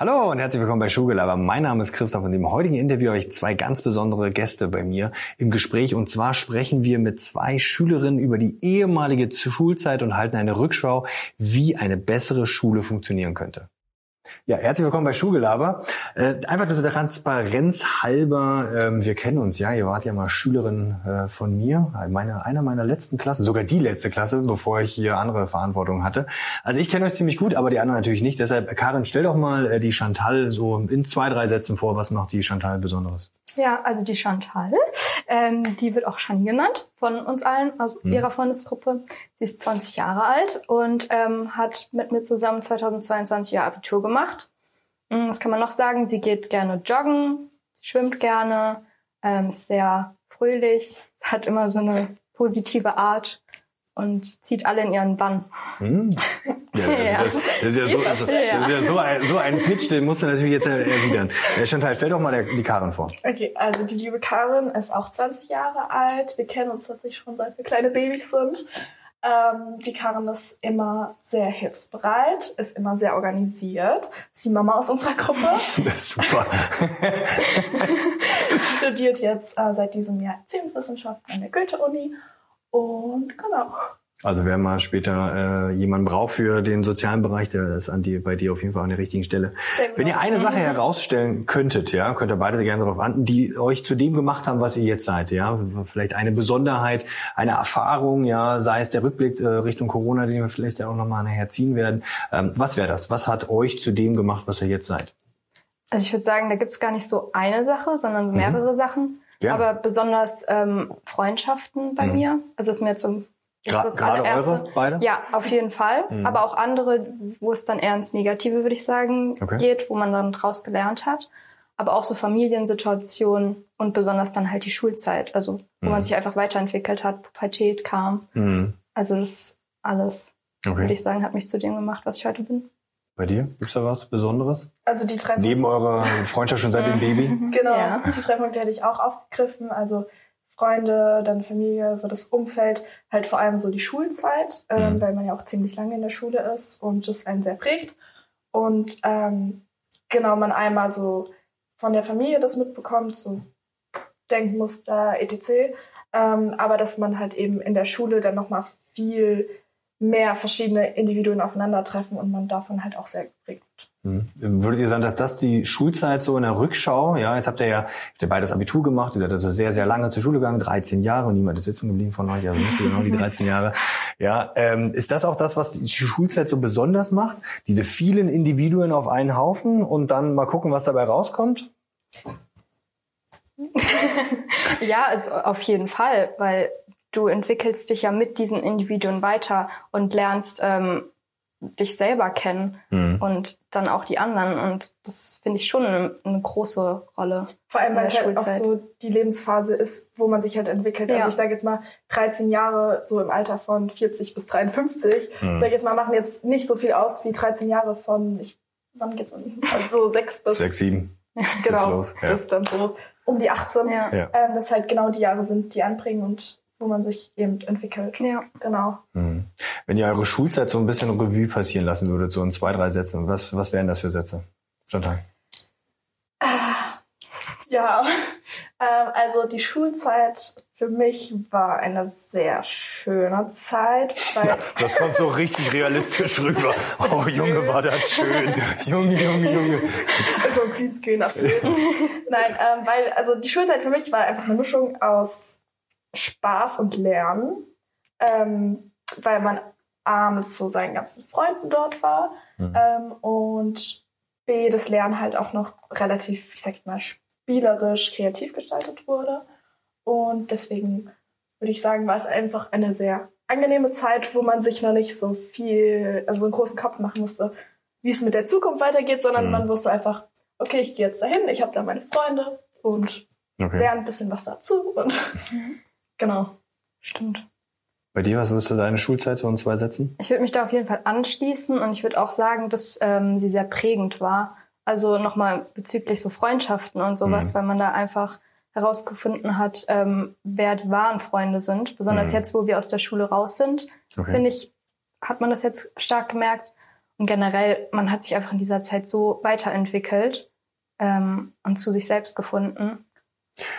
Hallo und herzlich willkommen bei Schulgelaber. Mein Name ist Christoph und im heutigen Interview habe ich zwei ganz besondere Gäste bei mir im Gespräch. Und zwar sprechen wir mit zwei Schülerinnen über die ehemalige Schulzeit und halten eine Rückschau, wie eine bessere Schule funktionieren könnte. Ja, herzlich willkommen bei Schulgelaber. Äh, einfach nur der Transparenz halber, ähm, wir kennen uns ja, ihr wart ja mal Schülerin äh, von mir, meine, einer meiner letzten Klassen, sogar die letzte Klasse, bevor ich hier andere Verantwortung hatte. Also ich kenne euch ziemlich gut, aber die anderen natürlich nicht. Deshalb, Karin, stell doch mal äh, die Chantal so in zwei, drei Sätzen vor, was macht die Chantal Besonderes? Ja, also die Chantal, ähm, die wird auch Shani genannt von uns allen aus mhm. ihrer Freundesgruppe. Sie ist 20 Jahre alt und ähm, hat mit mir zusammen 2022 ihr Abitur gemacht. Mhm, was kann man noch sagen? Sie geht gerne joggen, schwimmt gerne, ähm, ist sehr fröhlich, hat immer so eine positive Art und zieht alle in ihren Bann. Hm. Ja, das, das, ist ja so, also, das ist ja so ein, so ein Pitch, den musst du natürlich jetzt erwidern. Äh, Chantal, stell doch mal der, die Karin vor. Okay, also die liebe Karin ist auch 20 Jahre alt. Wir kennen uns tatsächlich schon seit wir kleine Babys sind. Ähm, die Karin ist immer sehr hilfsbereit, ist immer sehr organisiert. Ist die Mama aus unserer Gruppe. Das ist super. Studiert jetzt äh, seit diesem Jahr Erziehungswissenschaften an der Goethe-Uni und genau. Also wer mal später äh, jemanden braucht für den sozialen Bereich, der ist an die, bei dir auf jeden Fall an der richtigen Stelle. Wenn ihr eine Sache herausstellen könntet, ja, könnt ihr beide gerne darauf antworten, die euch zu dem gemacht haben, was ihr jetzt seid, ja, vielleicht eine Besonderheit, eine Erfahrung, ja, sei es der Rückblick äh, Richtung Corona, den wir vielleicht ja auch nochmal nachher ziehen werden. Ähm, was wäre das? Was hat euch zu dem gemacht, was ihr jetzt seid? Also ich würde sagen, da gibt's gar nicht so eine Sache, sondern mhm. mehrere mhm. Sachen. Ja. Aber besonders ähm, Freundschaften bei mhm. mir. Also ist mir zum Gra gerade eure beide? Ja, auf jeden Fall. Mhm. Aber auch andere, wo es dann eher ins Negative, würde ich sagen, okay. geht, wo man dann draus gelernt hat. Aber auch so Familiensituationen und besonders dann halt die Schulzeit, also wo mhm. man sich einfach weiterentwickelt hat, Pubertät kam. Mhm. Also das alles, okay. würde ich sagen, hat mich zu dem gemacht, was ich heute bin. Bei dir? Gibt's da was Besonderes? Also die drei Neben eurer Freundschaft schon seit dem Baby? Genau, ja. die drei Punkte hätte ich auch aufgegriffen. Also Freunde, dann Familie, so das Umfeld, halt vor allem so die Schulzeit, ähm, mhm. weil man ja auch ziemlich lange in der Schule ist und das einen sehr prägt. Und ähm, genau, man einmal so von der Familie das mitbekommt, so Denkmuster, etc. Ähm, aber dass man halt eben in der Schule dann nochmal viel mehr verschiedene Individuen aufeinandertreffen und man davon halt auch sehr geprägt hm. Würdet ihr sagen, dass das die Schulzeit so in der Rückschau, ja, jetzt habt ihr ja habt ihr beides Abitur gemacht, ihr seid also sehr, sehr lange zur Schule gegangen, 13 Jahre und niemand ist sitzen geblieben von euch, also nicht genau die 13 Jahre. Ja, ähm, ist das auch das, was die Schulzeit so besonders macht? Diese vielen Individuen auf einen Haufen und dann mal gucken, was dabei rauskommt? ja, also auf jeden Fall, weil du entwickelst dich ja mit diesen Individuen weiter und lernst ähm, dich selber kennen mhm. und dann auch die anderen. Und das finde ich schon eine, eine, große Rolle. Vor allem, weil es halt auch so die Lebensphase ist, wo man sich halt entwickelt. Also ja. Also ich sage jetzt mal, 13 Jahre so im Alter von 40 bis 53, mhm. sage jetzt mal, machen jetzt nicht so viel aus wie 13 Jahre von, ich, wann geht's an? Also 6 bis... 6, 7. genau, ja. ist dann so um die 18. Ja. Ähm, das halt genau die Jahre sind, die anbringen und wo man sich eben entwickelt. Ja. Genau. Mhm. Wenn ihr eure Schulzeit so ein bisschen Revue passieren lassen würdet, so in zwei, drei Sätzen, was, was wären das für Sätze? Chantal. Äh, ja, äh, also die Schulzeit für mich war eine sehr schöne Zeit. Weil ja, das kommt so richtig realistisch rüber. Oh Junge, war das schön. Junge, Junge, Junge. Vom Greenscreen ablesen. Nein, ähm, weil also die Schulzeit für mich war einfach eine Mischung aus Spaß und Lernen, ähm, weil man A mit so seinen ganzen Freunden dort war mhm. ähm, und B das Lernen halt auch noch relativ, ich sag mal, spielerisch, kreativ gestaltet wurde. Und deswegen würde ich sagen, war es einfach eine sehr angenehme Zeit, wo man sich noch nicht so viel, also so einen großen Kopf machen musste, wie es mit der Zukunft weitergeht, sondern mhm. man wusste einfach, okay, ich gehe jetzt dahin, ich habe da meine Freunde und okay. lerne ein bisschen was dazu und mhm. Genau. Stimmt. Bei dir, was würdest du deine Schulzeit so in zwei Sätzen? Ich würde mich da auf jeden Fall anschließen und ich würde auch sagen, dass ähm, sie sehr prägend war. Also nochmal bezüglich so Freundschaften und sowas, mhm. weil man da einfach herausgefunden hat, ähm, wer die wahren Freunde sind. Besonders mhm. jetzt, wo wir aus der Schule raus sind, okay. finde ich, hat man das jetzt stark gemerkt. und generell, man hat sich einfach in dieser Zeit so weiterentwickelt ähm, und zu sich selbst gefunden,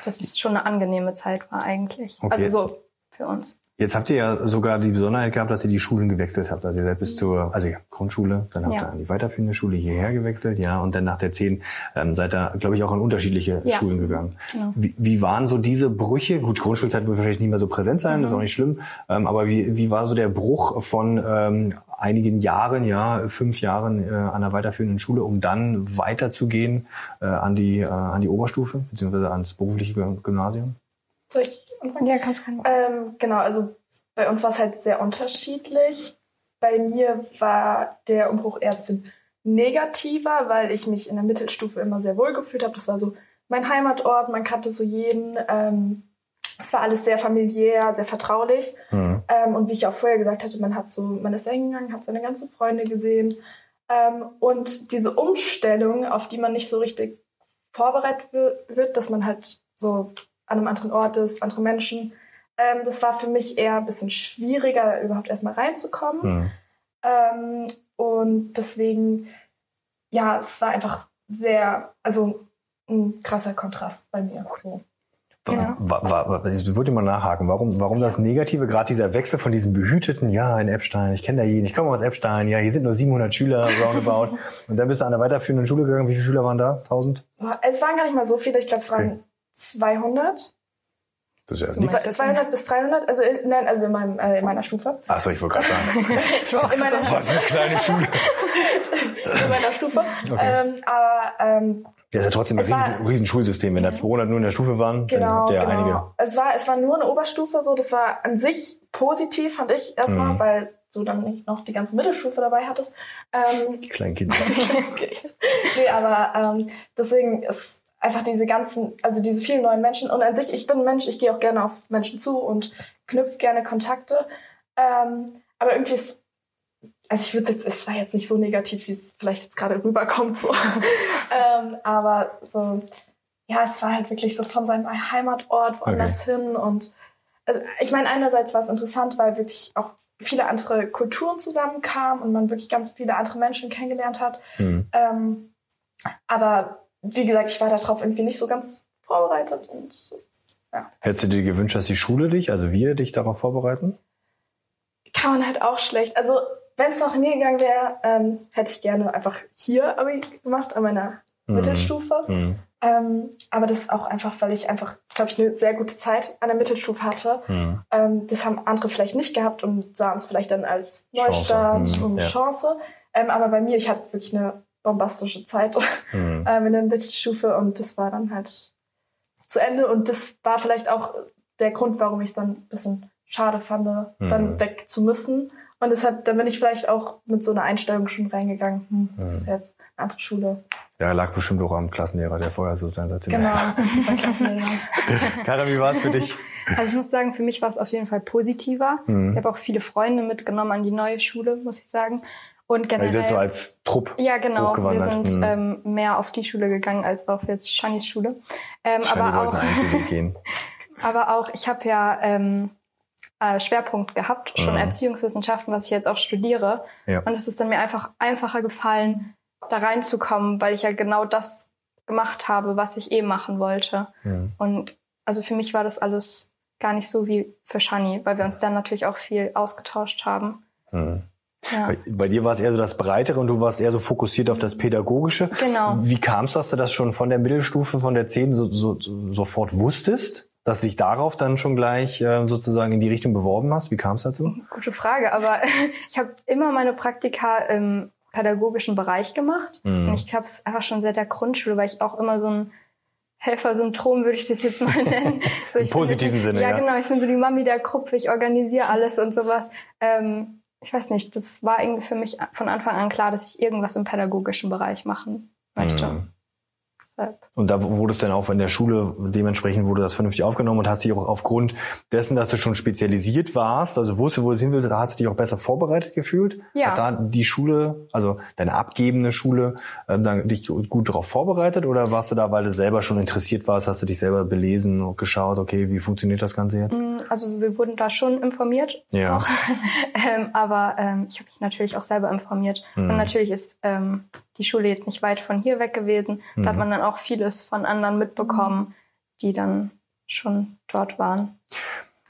dass es schon eine angenehme Zeit war eigentlich. Okay. Also so für uns. Jetzt habt ihr ja sogar die Besonderheit gehabt, dass ihr die Schulen gewechselt habt. Also ihr seid bis zur, also Grundschule, dann habt Ja. ihr an die weiterführende Schule hierher gewechselt, ja, und dann nach der 10 ähm, seid ihr, glaube ich, auch an unterschiedliche Ja. Schulen gegangen. Genau. Wie, wie waren so diese Brüche? Gut, Grundschulzeit wird wahrscheinlich nicht mehr so präsent sein, Mhm. das ist auch nicht schlimm. Ähm, aber wie, wie war so der Bruch von ähm, einigen Jahren, ja, fünf Jahren äh, an der weiterführenden Schule, um dann weiterzugehen äh, an die äh, an die Oberstufe beziehungsweise ans berufliche Gym- Gymnasium? Soll ich anfangen? Ja, kannst du Ähm, genau, also bei uns war es halt sehr unterschiedlich. Bei mir war der Umbruch eher ein bisschen negativer, weil ich mich in der Mittelstufe immer sehr wohl gefühlt habe. Das war so mein Heimatort, man kannte so jeden. Ähm, es war alles sehr familiär, sehr vertraulich. Mhm. Ähm, und wie ich auch vorher gesagt hatte, man hat so, man ist hingegangen, hat seine ganzen Freunde gesehen. Ähm, und diese Umstellung, auf die man nicht so richtig vorbereitet wi- wird, dass man halt so an einem anderen Ort ist, andere Menschen, ähm, das war für mich eher ein bisschen schwieriger, da überhaupt erstmal reinzukommen. Mhm. Ähm, und deswegen, ja, es war einfach sehr, also ein krasser Kontrast bei mir. So. Ja. Ich würde mal nachhaken, warum, warum das Negative, gerade dieser Wechsel von diesem behüteten, ja, in Epstein, ich kenne da jeden, ich komme aus Epstein, ja, hier sind nur 700 Schüler, roundabout. Und dann bist du an der weiterführenden Schule gegangen, wie viele Schüler waren da? 1000? Es waren gar nicht mal so viele, ich glaube, es waren Okay. 200. Das ist ja So nichts. weit- Zwei- 200 bis 300, also in, nein, also in, meinem, äh, in meiner Stufe. Achso, ich wollte gerade sagen. In meiner, Was für eine kleine Schule. in meiner Stufe. Okay. Ähm, aber ähm, Ja, ist ja trotzdem ein Es war- riesen, riesen Schulsystem. Wenn da 200 nur in der Stufe waren, dann genau, habt ihr ja genau. einige. Es war, es war nur eine Oberstufe, so das war an sich positiv, fand ich erstmal, Mhm. weil du dann nicht noch die ganze Mittelstufe dabei hattest. Ähm, Kleinen Kinder. nee, aber ähm, deswegen ist einfach diese ganzen, also diese vielen neuen Menschen und an sich, ich bin ein Mensch, ich gehe auch gerne auf Menschen zu und knüpfe gerne Kontakte. Ähm, aber irgendwie ist, also ich würde jetzt, es war jetzt nicht so negativ, wie es vielleicht jetzt gerade rüberkommt, so. ähm, aber so, ja, es war halt wirklich so von seinem Heimatort woanders hin und also ich meine, einerseits war es interessant, weil wirklich auch viele andere Kulturen zusammenkamen und man wirklich ganz viele andere Menschen kennengelernt hat. Mhm. Ähm, aber wie gesagt, ich war darauf irgendwie nicht so ganz vorbereitet und ja, Hättest du dir gewünscht, dass die Schule dich, also wir dich darauf vorbereiten? kann man halt auch schlecht. Also wenn es nach mir gegangen wäre, ähm, hätte ich gerne einfach hier Abi gemacht an meiner Mhm. Mittelstufe. Mhm. Ähm, aber das ist auch einfach, weil ich einfach, glaube ich, eine sehr gute Zeit an der Mittelstufe hatte. Mhm. Ähm, das haben andere vielleicht nicht gehabt und sahen es vielleicht dann als Chance, Neustart mhm, und ja. Chance. Ähm, aber bei mir, ich hatte wirklich eine bombastische Zeit Mhm. ähm, in der Mittelstufe und das war dann halt zu Ende und das war vielleicht auch der Grund, warum ich es dann ein bisschen schade fand, Mhm. dann weg zu müssen. Und das hat, dann bin ich vielleicht auch mit so einer Einstellung schon reingegangen. Hm, das ist jetzt eine andere Schule. Ja, lag bestimmt auch am Klassenlehrer, der vorher so sensationell Genau, war. super Klassenlehrer. Kara, wie war es für dich? Also ich muss sagen, für mich war es auf jeden Fall positiver. Mhm. Ich habe auch viele Freunde mitgenommen an die neue Schule, muss ich sagen. Und Ihr generell. seid so als Trupp ja, genau. Wir sind Mhm. ähm, mehr auf die Schule gegangen als auf jetzt Shannys Schule. Ähm, Shani aber auch, aber auch, ich habe ja ähm, äh, Schwerpunkt gehabt, schon Mhm. Erziehungswissenschaften, was ich jetzt auch studiere. Ja. Und es ist dann mir einfach einfacher gefallen, da reinzukommen, weil ich ja genau das gemacht habe, was ich eh machen wollte. Mhm. Und also für mich war das alles gar nicht so wie für Shani, weil wir uns dann natürlich auch viel ausgetauscht haben. Mhm. Ja. Bei, bei dir war es eher so das Breitere und du warst eher so fokussiert auf das Pädagogische. Genau. Wie kam es, dass du das schon von der Mittelstufe, von der 10 so, so, so, sofort wusstest, dass du dich darauf dann schon gleich äh, sozusagen in die Richtung beworben hast? Wie kam es dazu? Gute Frage, aber ich habe immer meine Praktika im pädagogischen Bereich gemacht. Mhm. Und ich glaube, es einfach schon seit der Grundschule, weil ich auch immer so ein Helfersyndrom, würde ich das jetzt mal nennen. So, Im bin positiven so, Sinne, ja. ja. genau. Ich bin so die Mami der Gruppe, ich organisiere alles und sowas. Ähm, ich weiß nicht, das war irgendwie für mich von Anfang an klar, dass ich irgendwas im pädagogischen Bereich machen möchte. Mhm. Und da wurde es dann auch in der Schule, dementsprechend wurde das vernünftig aufgenommen und hast dich auch aufgrund dessen, dass du schon spezialisiert warst, also wusstest, wo du hin willst, da hast du dich auch besser vorbereitet gefühlt? Ja. Hat da die Schule, also deine abgebende Schule, ähm, dann dich gut darauf vorbereitet oder warst du da, weil du selber schon interessiert warst, hast du dich selber belesen und geschaut, okay, wie funktioniert das Ganze jetzt? Also wir wurden da schon informiert. Ja. Ähm, aber ähm, ich habe mich natürlich auch selber informiert. Und natürlich ist ähm, die Schule jetzt nicht weit von hier weg gewesen. Da hat man dann auch vieles von anderen mitbekommen, die dann schon dort waren.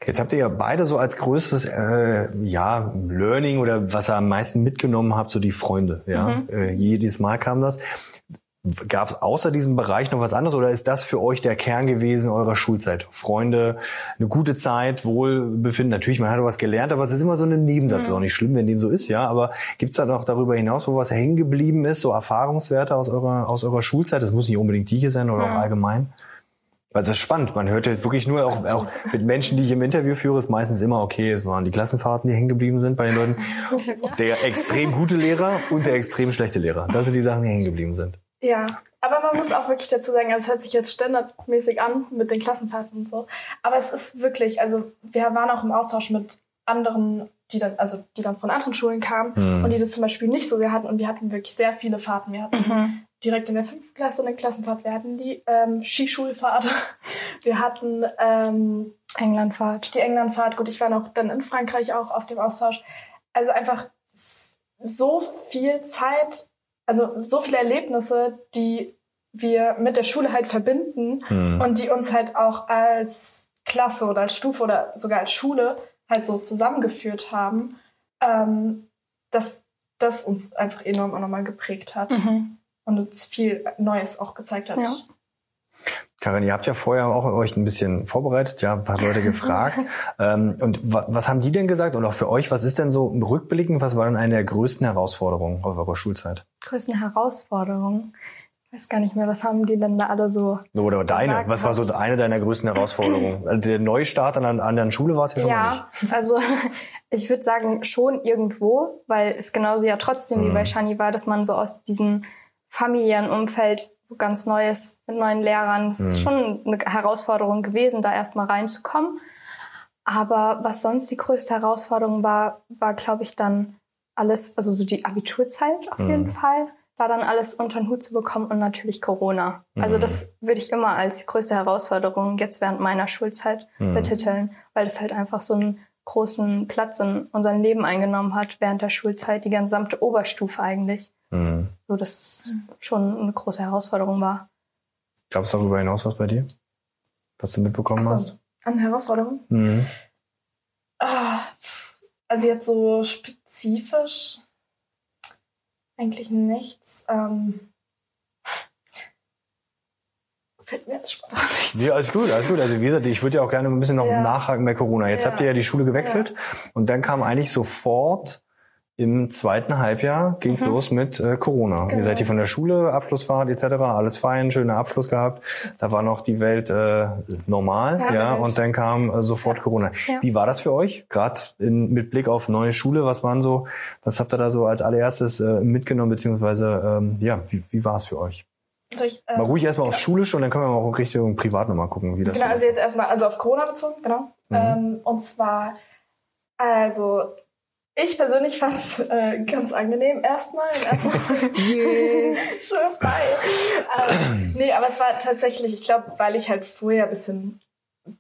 Jetzt habt ihr ja beide so als größtes äh, ja Learning oder was ihr am meisten mitgenommen habt, so die Freunde. Ja, äh, jedes Mal kam das. Gab es außer diesem Bereich noch was anderes oder ist das für euch der Kern gewesen eurer Schulzeit? Freunde, eine gute Zeit, Wohlbefinden. Natürlich, man hat was gelernt, aber es ist immer so ein Nebensatz. Ist auch nicht schlimm, wenn dem so ist, ja. Aber gibt's da noch darüber hinaus, wo was hängen geblieben ist, so Erfahrungswerte aus eurer aus eurer Schulzeit? Das muss nicht unbedingt die hier sein oder auch allgemein. Also das ist spannend. Man hört jetzt wirklich nur auch, auch mit Menschen, die ich im Interview führe, ist meistens immer okay. Es waren die Klassenfahrten, die hängen geblieben sind bei den Leuten. Der extrem gute Lehrer und der extrem schlechte Lehrer. Das sind die Sachen, die hängen geblieben sind. Ja, aber man muss auch wirklich dazu sagen, also es hört sich jetzt standardmäßig an mit den Klassenfahrten und so. Aber es ist wirklich, also wir waren auch im Austausch mit anderen, die dann, also die dann von anderen Schulen kamen und die das zum Beispiel nicht so sehr hatten. Und wir hatten wirklich sehr viele Fahrten. Wir hatten direkt in der fünften Klasse eine Klassenfahrt. Wir hatten die ähm, Skischulfahrt. Wir hatten ähm, Englandfahrt. die Englandfahrt. Gut, ich war noch dann in Frankreich auch auf dem Austausch. Also einfach so viel Zeit, also so viele Erlebnisse, die wir mit der Schule halt verbinden und die uns halt auch als Klasse oder als Stufe oder sogar als Schule halt so zusammengeführt haben, ähm, dass das uns einfach enorm auch nochmal geprägt hat und uns viel Neues auch gezeigt hat. Ja. Karin, ihr habt ja vorher auch euch ein bisschen vorbereitet, ja, ein paar Leute gefragt. ähm, und wa was haben die denn gesagt? Und auch für euch, was ist denn so im Rückblicken, was war denn eine der größten Herausforderungen auf eurer Schulzeit? Größten Herausforderungen. Ich weiß gar nicht mehr, was haben die denn da alle so Oder deine, gesagt was war so eine deiner größten Herausforderungen? Also der Neustart an einer anderen Schule war es ja schon mal nicht. Ja, also ich würde sagen schon irgendwo, weil es genauso ja trotzdem wie bei Shani war, dass man so aus diesem familiären Umfeld ganz Neues mit neuen Lehrern, es ist schon eine Herausforderung gewesen, da erstmal reinzukommen. Aber was sonst die größte Herausforderung war, war glaube ich dann alles, also so die Abiturzeit auf jeden Fall, da dann alles unter den Hut zu bekommen und natürlich Corona. Also das würde ich immer als die größte Herausforderung jetzt während meiner Schulzeit betiteln, weil es halt einfach so einen großen Platz in unserem Leben eingenommen hat während der Schulzeit, die gesamte Oberstufe eigentlich. Mhm. So, dass es schon eine große Herausforderung war. Gab es darüber hinaus was bei dir? Was du mitbekommen Ach hast? so, an Herausforderungen? Mhm. Ah, also jetzt so spezifisch eigentlich nichts. Ähm, fällt mir jetzt spontan nicht. Ja, alles gut, alles gut. Also wie gesagt, ich würde ja auch gerne ein bisschen noch Ja. nachhaken bei Corona. Jetzt Ja. habt ihr ja die Schule gewechselt und dann kam eigentlich sofort im zweiten Halbjahr ging's los mit äh, Corona. Ihr Genau. seid hier von der Schule, Abschlussfahrt etc., alles fein, schöner Abschluss gehabt. Da war noch die Welt äh, normal, ja, Ja, und dann kam äh, sofort Corona. Ja. Wie war das für euch? Gerade mit Blick auf neue Schule, was waren so, was habt ihr da so als allererstes äh, mitgenommen, beziehungsweise ähm, ja, wie, wie war es für euch? Ich, äh, Mal ruhig erstmal aufs Schulische und dann können wir mal auch Richtung Privat nochmal gucken, wie das Genau, so also jetzt erstmal, also auf Corona bezogen, genau. Ähm, und zwar, also ich persönlich fand es äh, ganz angenehm erstmal. Im ersten Schön frei. Ähm, nee, aber es war tatsächlich, ich glaube, weil ich halt vorher ein bisschen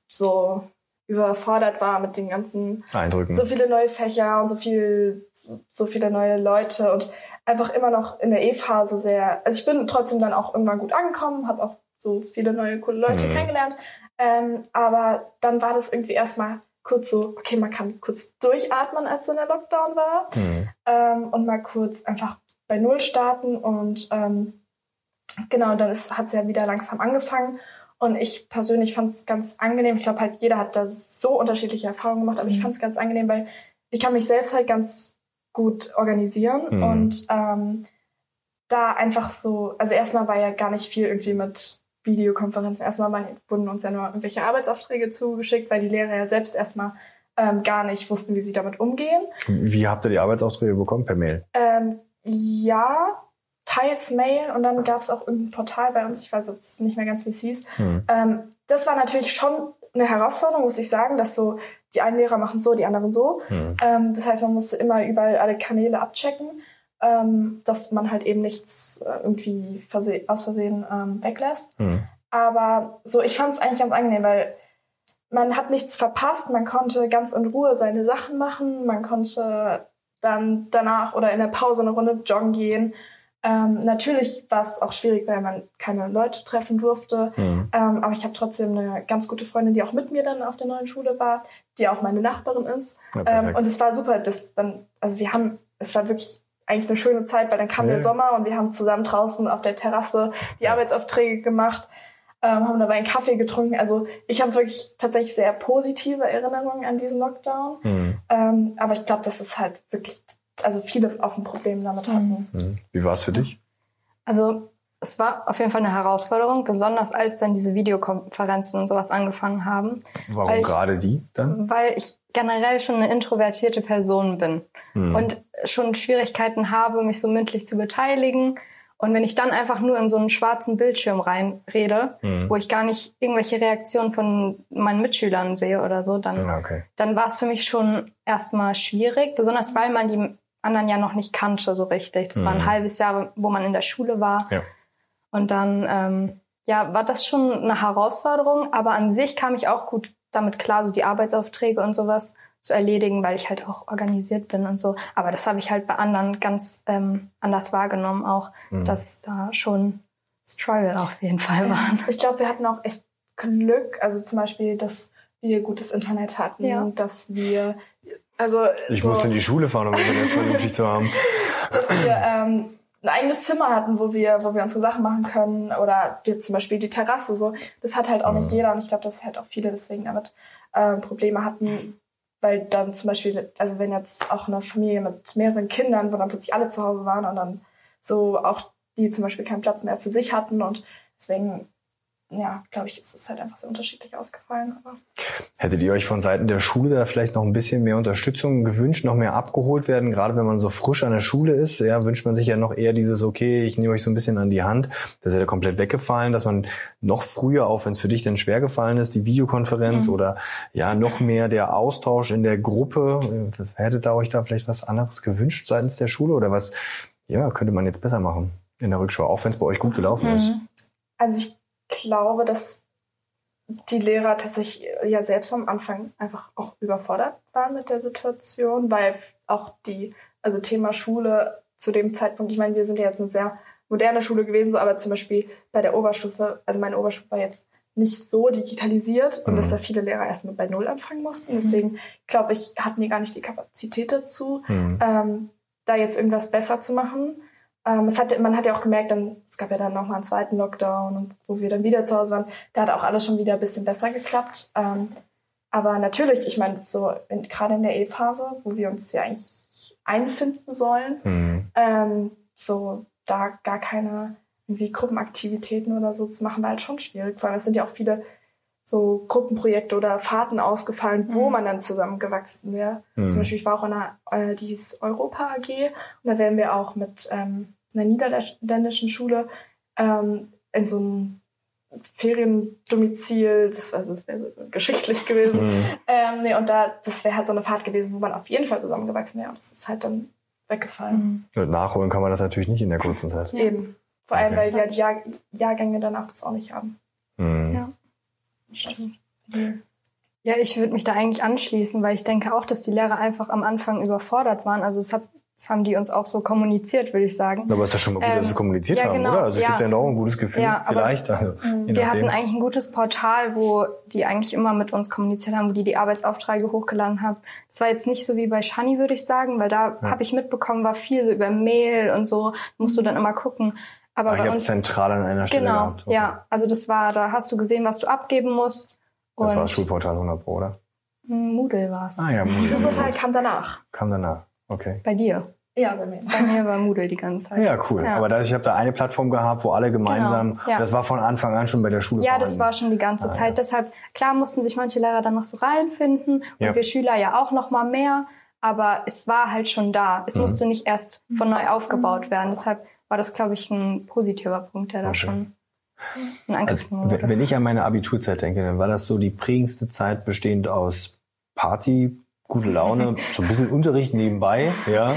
so überfordert war mit den ganzen Eindrücken. so viele neue Fächer und so viel, so viele neue Leute und einfach immer noch in der E-Phase sehr. Also ich bin trotzdem dann auch irgendwann gut angekommen, habe auch so viele neue coole Leute Mhm. kennengelernt. Ähm, aber dann war das irgendwie erstmal kurz so, okay, man kann kurz durchatmen, als dann der Lockdown war. Mhm. Ähm, und mal kurz einfach bei Null starten und ähm, genau, dann hat es ja wieder langsam angefangen. Und ich persönlich fand es ganz angenehm. Ich glaube halt, jeder hat da so unterschiedliche Erfahrungen gemacht, aber ich fand es ganz angenehm, weil ich kann mich selbst halt ganz gut organisieren Mhm. und ähm, da einfach so, also erstmal war ja gar nicht viel irgendwie mit Videokonferenzen. Erstmal waren, wurden uns ja nur irgendwelche Arbeitsaufträge zugeschickt, weil die Lehrer ja selbst erstmal ähm, gar nicht wussten, wie sie damit umgehen. Wie habt ihr die Arbeitsaufträge bekommen? Per Mail? Ähm, ja, teils Mail und dann gab es auch irgendein Portal bei uns, ich weiß jetzt nicht mehr ganz, wie es hieß. Hm. Ähm, das war natürlich schon eine Herausforderung, muss ich sagen, dass so die einen Lehrer machen so, die anderen so. Hm. Ähm, das heißt, man musste immer überall alle Kanäle abchecken, ähm, dass man halt eben nichts äh, irgendwie verse aus Versehen ähm, weglässt. Hm. Aber so, ich fand es eigentlich ganz angenehm, weil man hat nichts verpasst, man konnte ganz in Ruhe seine Sachen machen, man konnte dann danach oder in der Pause eine Runde joggen gehen. Ähm, natürlich war es auch schwierig, weil man keine Leute treffen durfte. Hm. Ähm, aber ich habe trotzdem eine ganz gute Freundin, die auch mit mir dann auf der neuen Schule war, die auch meine Nachbarin ist. Ja, ähm, und es war super, dass dann, also wir haben, es war wirklich eigentlich eine schöne Zeit, weil dann kam Ja. der Sommer und wir haben zusammen draußen auf der Terrasse die Arbeitsaufträge gemacht, ähm, haben dabei einen Kaffee getrunken. Also ich habe wirklich tatsächlich sehr positive Erinnerungen an diesen Lockdown. Hm. Ähm, aber ich glaube, dass es halt wirklich, also viele auch ein Problem damit hatten. Hm. Wie war es für dich? Also es war auf jeden Fall eine Herausforderung, besonders als dann diese Videokonferenzen und sowas angefangen haben, Warum ich- gerade die dann? weil ich generell schon eine introvertierte Person bin Hm. und schon Schwierigkeiten habe, mich so mündlich zu beteiligen. Und wenn ich dann einfach nur in so einen schwarzen Bildschirm reinrede, Hm. wo ich gar nicht irgendwelche Reaktionen von meinen Mitschülern sehe oder so, dann Ja, okay. dann war es für mich schon erstmal schwierig, besonders weil man die anderen ja noch nicht kannte so richtig. Das war ein Mhm. halbes Jahr, wo man in der Schule war. Ja. Und dann ähm, ja, war das schon eine Herausforderung, aber an sich kam ich auch gut damit klar, so die Arbeitsaufträge und sowas zu erledigen, weil ich halt auch organisiert bin und so. Aber das habe ich halt bei anderen ganz ähm, anders wahrgenommen auch, Mhm. dass da schon Struggle auf jeden Fall waren. Ich glaube, wir hatten auch echt Glück, also zum Beispiel, dass wir gutes Internet hatten, Ja. dass wir, also Ich so, musste in die Schule fahren, um Internet vernünftig zu haben. dass wir ähm, ein eigenes Zimmer hatten, wo wir, wo wir unsere Sachen machen können oder wir zum Beispiel die Terrasse so. Das hat halt auch nicht Mhm. jeder und ich glaube, dass halt auch viele deswegen damit ähm, Probleme hatten, weil dann zum Beispiel, also wenn jetzt auch eine Familie mit mehreren Kindern, wo dann plötzlich alle zu Hause waren und dann so auch die zum Beispiel keinen Platz mehr für sich hatten und deswegen, ja, glaube ich, ist es halt einfach sehr unterschiedlich ausgefallen. Aber Hättet ihr euch von Seiten der Schule da vielleicht noch ein bisschen mehr Unterstützung gewünscht, noch mehr abgeholt werden? Gerade wenn man so frisch an der Schule ist, ja, wünscht man sich ja noch eher dieses, okay, ich nehme euch so ein bisschen an die Hand. Das ist ja komplett weggefallen, dass man noch früher, auch wenn es für dich dann schwer gefallen ist, die Videokonferenz oder ja, noch mehr der Austausch in der Gruppe. Hättet ihr euch da vielleicht was anderes gewünscht seitens der Schule oder was, ja, könnte man jetzt besser machen in der Rückschau, auch wenn es bei euch gut gelaufen ist? Also ich glaube, dass die Lehrer tatsächlich ja selbst am Anfang einfach auch überfordert waren mit der Situation, weil auch die, also Thema Schule zu dem Zeitpunkt, ich meine, wir sind ja jetzt eine sehr moderne Schule gewesen, so, aber zum Beispiel bei der Oberstufe, also meine Oberstufe war jetzt nicht so digitalisiert und Mhm. dass da viele Lehrer erstmal bei Null anfangen mussten. Deswegen glaube ich, hatten die gar nicht die Kapazität dazu, Mhm. ähm, da jetzt irgendwas besser zu machen. Ähm, es hatte, man hat ja auch gemerkt, dann, es gab ja dann nochmal einen zweiten Lockdown, und wo wir dann wieder zu Hause waren. Da hat auch alles schon wieder ein bisschen besser geklappt. Ähm, aber natürlich, ich meine, so in, gerade in der E-Phase, wo wir uns ja eigentlich einfinden sollen, Mhm. ähm, so da gar keine irgendwie Gruppenaktivitäten oder so zu machen, war halt schon schwierig. Vor allem es sind ja auch viele so Gruppenprojekte oder Fahrten ausgefallen, wo Mhm. man dann zusammengewachsen wäre. Mhm. Zum Beispiel, ich war auch in einer, äh, die hieß Europa AG und da wären wir auch mit ähm, einer niederländischen Schule ähm, in so einem Feriendomizil, das war so, das wäre so geschichtlich gewesen. Mhm. Ähm, nee, und da, das wäre halt so eine Fahrt gewesen, wo man auf jeden Fall zusammengewachsen wäre. Und das ist halt dann weggefallen. Mhm. Und Nachholen kann man das natürlich nicht in der kurzen Zeit. Ja. Eben. Vor allem, Okay. weil ja die Jahr Jahrgänge danach das auch nicht haben. Mhm. Ja. Also, Ja, ich würde mich da eigentlich anschließen, weil ich denke auch, dass die Lehrer einfach am Anfang überfordert waren. Also es hat, das haben die uns auch so kommuniziert, würde ich sagen. Aber ist das schon mal gut, dass sie Ähm, kommuniziert ja, haben, genau, oder? Also es ja. gibt ja auch ein gutes Gefühl, Ja, aber- vielleicht. Also, je Wir hatten eigentlich ein gutes Portal, wo die eigentlich immer mit uns kommuniziert haben, wo die die Arbeitsaufträge hochgeladen haben. Das war jetzt nicht so wie bei Shani, würde ich sagen, weil da Ja. habe ich mitbekommen, war viel so über Mail und so, musst du dann immer gucken. Aber Ah, ich bei uns zentral an einer Stelle genau, gehabt. Okay. ja, also das war, da hast du gesehen, was du abgeben musst. Das Und war das Schulportal 100 Pro, oder? Moodle war's. Ah ja, Moodle. Schulportal kam danach. Kam danach. Okay. Bei dir. Ja, bei mir. Bei mir war Moodle die ganze Zeit. Ja, cool. Ja. Aber das, ich habe da eine Plattform gehabt, wo alle gemeinsam, Genau, ja. das war von Anfang an schon bei der Schule Ja, vorhanden. das war schon die ganze Ah, Zeit. Deshalb, klar mussten sich manche Lehrer dann noch so reinfinden und Ja. wir Schüler ja auch noch mal mehr. Aber es war halt schon da. Es Mhm. musste nicht erst von neu aufgebaut werden. Deshalb war das, glaube ich, ein positiver Punkt, der da Okay. schon in Angriff Also, wurde. wenn ich an meine Abiturzeit denke, dann war das so die prägendste Zeit bestehend aus Party, gute Laune, so ein bisschen Unterricht nebenbei, ja.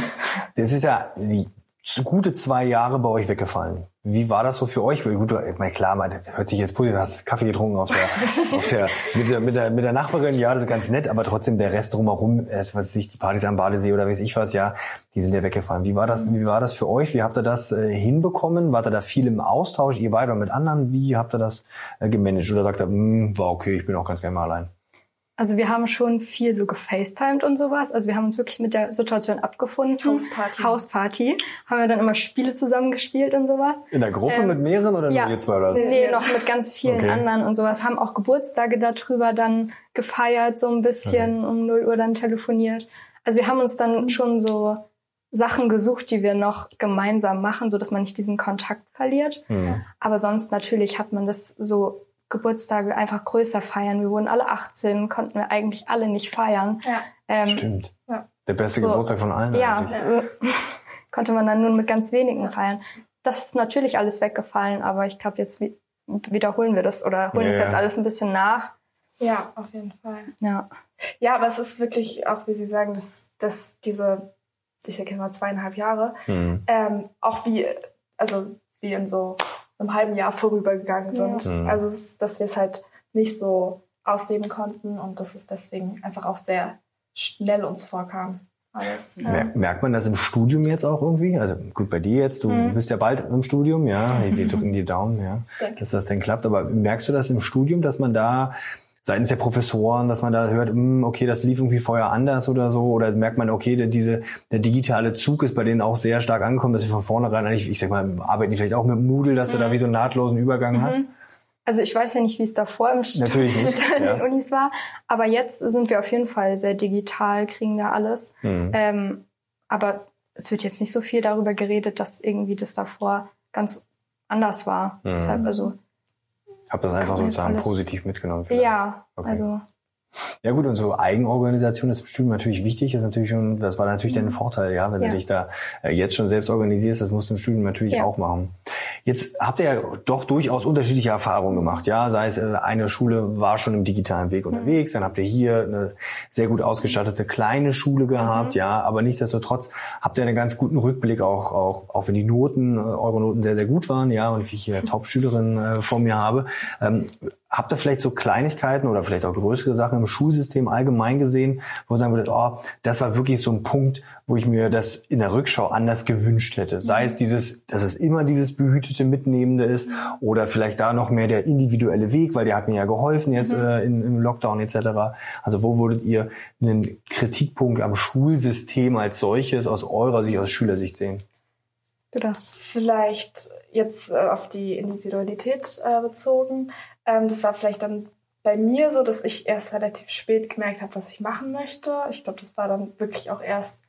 Das ist ja die gute zwei Jahre bei euch weggefallen. Wie war das so für euch? Gut, ich meine, klar, man hört sich jetzt positiv, du hast Kaffee getrunken auf der, auf der, mit der, mit der, mit der Nachbarin, ja, das ist ganz nett, aber trotzdem der Rest drumherum, was weiß ich, die Partys am Badesee oder weiß ich was, ja, die sind ja weggefallen. Wie war das, wie war das für euch? Wie habt ihr das äh, hinbekommen? Wart ihr da viel im Austausch, ihr beide mit anderen? Wie habt ihr das äh, gemanagt? Oder sagt ihr, hm, war okay, ich bin auch ganz gerne mal allein? Also wir haben schon viel so gefacetimed und sowas. Also wir haben uns wirklich mit der Situation abgefunden. Hausparty. Hausparty. Haben wir dann immer Spiele zusammengespielt und sowas. In der Gruppe Ähm, mit mehreren oder Ja, nur ihr zwei oder was? nee, noch mit ganz vielen Okay. anderen und sowas. Haben auch Geburtstage darüber dann gefeiert, so ein bisschen um 0 Uhr dann telefoniert. Also wir haben uns dann schon so Sachen gesucht, die wir noch gemeinsam machen, so dass man nicht diesen Kontakt verliert. Hm. Aber sonst natürlich hat man das so Geburtstage einfach größer feiern. Wir wurden alle 18, konnten wir eigentlich alle nicht feiern. Ja. Ähm, Stimmt. Ja. Der beste So. Geburtstag von allen ja, eigentlich. konnte man dann nur mit ganz wenigen feiern. Das ist natürlich alles weggefallen, aber ich glaube, jetzt wi- wiederholen wir das oder holen Ja, das jetzt alles ein bisschen nach. Ja, auf jeden Fall. Ja. Ja, aber es ist wirklich auch, wie Sie sagen, dass, dass diese, ich sag jetzt mal zweieinhalb Jahre, Hm. ähm, auch wie, also wie in so einem halben Jahr vorübergegangen sind. Ja. Mhm. Also dass wir es halt nicht so ausleben konnten und dass es deswegen einfach auch sehr schnell uns vorkam. Alles. Mer merkt man das im Studium jetzt auch irgendwie? Also gut, bei dir jetzt, du Mhm. bist ja bald im Studium, ja, wir drücken die Daumen, ja, Danke. dass das denn klappt. Aber merkst du das im Studium, dass man da seitens der Professoren, dass man da hört, hm, okay, das lief irgendwie vorher anders oder so? Oder merkt man, okay, der, diese, der digitale Zug ist bei denen auch sehr stark angekommen, dass sie von vornherein eigentlich, ich sag mal, arbeiten die vielleicht auch mit Moodle, dass du da wie so einen nahtlosen Übergang hast? Also ich weiß ja nicht, wie es davor im Natürlich nicht, in ja. den Unis war, aber jetzt sind wir auf jeden Fall sehr digital, kriegen da alles. Mhm. Ähm, aber es wird jetzt nicht so viel darüber geredet, dass irgendwie das davor ganz anders war. Mhm. Deshalb also Hab das einfach sozusagen positiv mitgenommen. vielleicht. ja, Okay. also Ja gut, und so Eigenorganisation ist im Studium natürlich wichtig, ist natürlich schon, das war natürlich dein Vorteil, ja, wenn Mhm. Ja. du dich da äh, jetzt schon selbst organisierst, das musst du im Studium natürlich Ja. auch machen. Jetzt habt ihr ja doch durchaus unterschiedliche Erfahrungen gemacht, ja, sei es äh, eine Schule war schon im digitalen Weg Mhm. unterwegs, dann habt ihr hier eine sehr gut ausgestattete kleine Schule gehabt, Mhm. ja, aber nichtsdestotrotz habt ihr einen ganz guten Rückblick auch, auch, auch wenn die Noten, äh, eure Noten sehr, sehr gut waren, ja, und ich hier Top-Schülerin äh, vor mir habe, ähm, Habt ihr vielleicht so Kleinigkeiten oder vielleicht auch größere Sachen im Schulsystem allgemein gesehen, wo ihr sagen würdet, oh, das war wirklich so ein Punkt, wo ich mir das in der Rückschau anders gewünscht hätte. Sei es dieses, dass es immer dieses behütete Mitnehmende ist oder vielleicht da noch mehr der individuelle Weg, weil der hat mir ja geholfen jetzt äh, in, im Lockdown etc. Also wo würdet ihr einen Kritikpunkt am Schulsystem als solches aus eurer Sicht, aus Schülersicht sehen? du darfst. Vielleicht jetzt äh, auf die Individualität äh, bezogen. Ähm, das war vielleicht dann bei mir so, dass ich erst relativ spät gemerkt habe, was ich machen möchte. Ich glaube, das war dann wirklich auch erst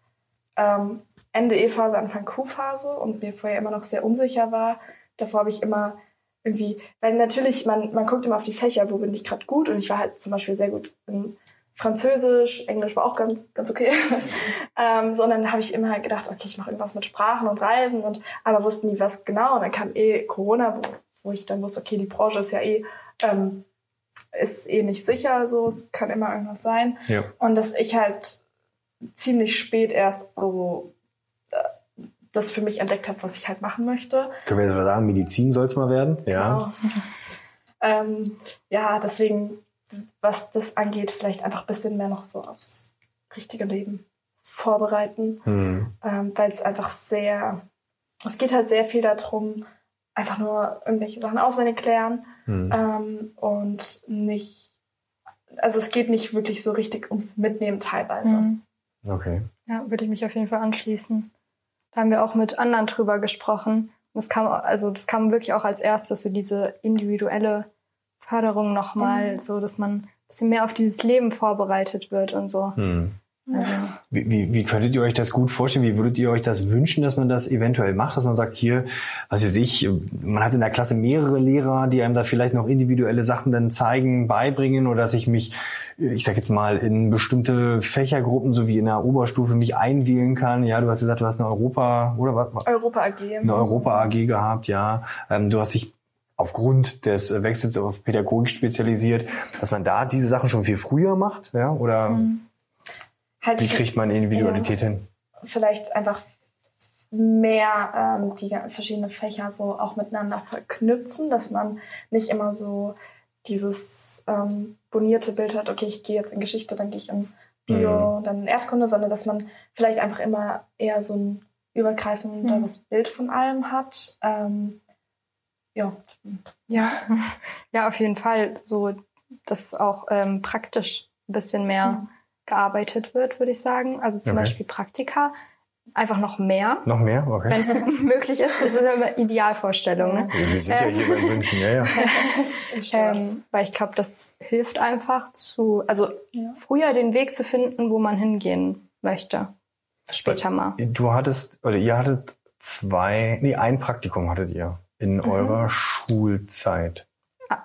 ähm, Ende E-Phase, Anfang Q-Phase und mir vorher immer noch sehr unsicher war. Davor habe ich immer irgendwie, weil natürlich, man, man guckt immer auf die Fächer, wo bin ich gerade gut und ich war halt zum Beispiel sehr gut in Französisch, Englisch war auch ganz, ganz okay. ähm, so, und dann habe ich immer gedacht, okay, ich mache irgendwas mit Sprachen und Reisen und aber wusste nie was genau. Und dann kam eh Corona, wo, wo ich dann wusste, okay, die Branche ist ja eh, ähm, ist eh nicht sicher, so, es kann immer irgendwas sein. Ja. Und dass ich halt ziemlich spät erst so äh, das für mich entdeckt habe, was ich halt machen möchte. Können wir jetzt sagen, Medizin soll es mal werden? Ja. Genau. ähm, ja, deswegen, was das angeht, vielleicht einfach ein bisschen mehr noch so aufs richtige Leben vorbereiten, Hm. ähm, weil es einfach sehr, es geht halt sehr viel darum, einfach nur irgendwelche Sachen auswendig klären Hm. ähm, und nicht, also es geht nicht wirklich so richtig ums Mitnehmen teilweise. Mhm. Okay. Ja, würde ich mich auf jeden Fall anschließen. Da haben wir auch mit anderen drüber gesprochen. Das kam, also das kam wirklich auch als erstes, so diese individuelle Förderung nochmal, so dass man ein bisschen mehr auf dieses Leben vorbereitet wird und so. Hm. Also, Wie, wie, wie könntet ihr euch das gut vorstellen? Wie würdet ihr euch das wünschen, dass man das eventuell macht? Dass man sagt, hier, was weiß ich, man hat in der Klasse mehrere Lehrer, die einem da vielleicht noch individuelle Sachen dann zeigen, beibringen oder dass ich mich ich sag jetzt mal, in bestimmte Fächergruppen, so wie in der Oberstufe, mich einwählen kann. Ja, du hast gesagt, du hast eine Europa, oder was? Europa AG. Eine Europa AG gehabt, ja. Ähm, du hast dich aufgrund des Wechsels auf Pädagogik spezialisiert, dass man da diese Sachen schon viel früher macht, ja? Oder mhm. Halt wie kriegt man Individualität ja, hin? Vielleicht einfach mehr ähm, die verschiedenen Fächer so auch miteinander verknüpfen, dass man nicht immer so dieses ähm, bonierte Bild hat, okay, ich gehe jetzt in Geschichte, dann gehe ich in Bio, mhm. dann in Erdkunde, sondern dass man vielleicht einfach immer eher so ein übergreifenderes mhm. Bild von allem hat. Ähm, ja. Ja, ja, auf jeden Fall. So, dass auch ähm, praktisch ein bisschen mehr mhm. Gearbeitet wird, würde ich sagen. Also zum okay. Beispiel Praktika einfach noch mehr. Noch mehr, okay. Wenn es möglich ist. Das ist immer Idealvorstellung. Ne? Wir sind ja hier beim Wünschen, ja, ja. ähm, weil ich glaube, das hilft einfach zu, also ja. früher den Weg zu finden, wo man hingehen möchte. Später mal. Du hattest, oder ihr hattet zwei, nee, ein Praktikum hattet ihr in mhm. eurer Schulzeit.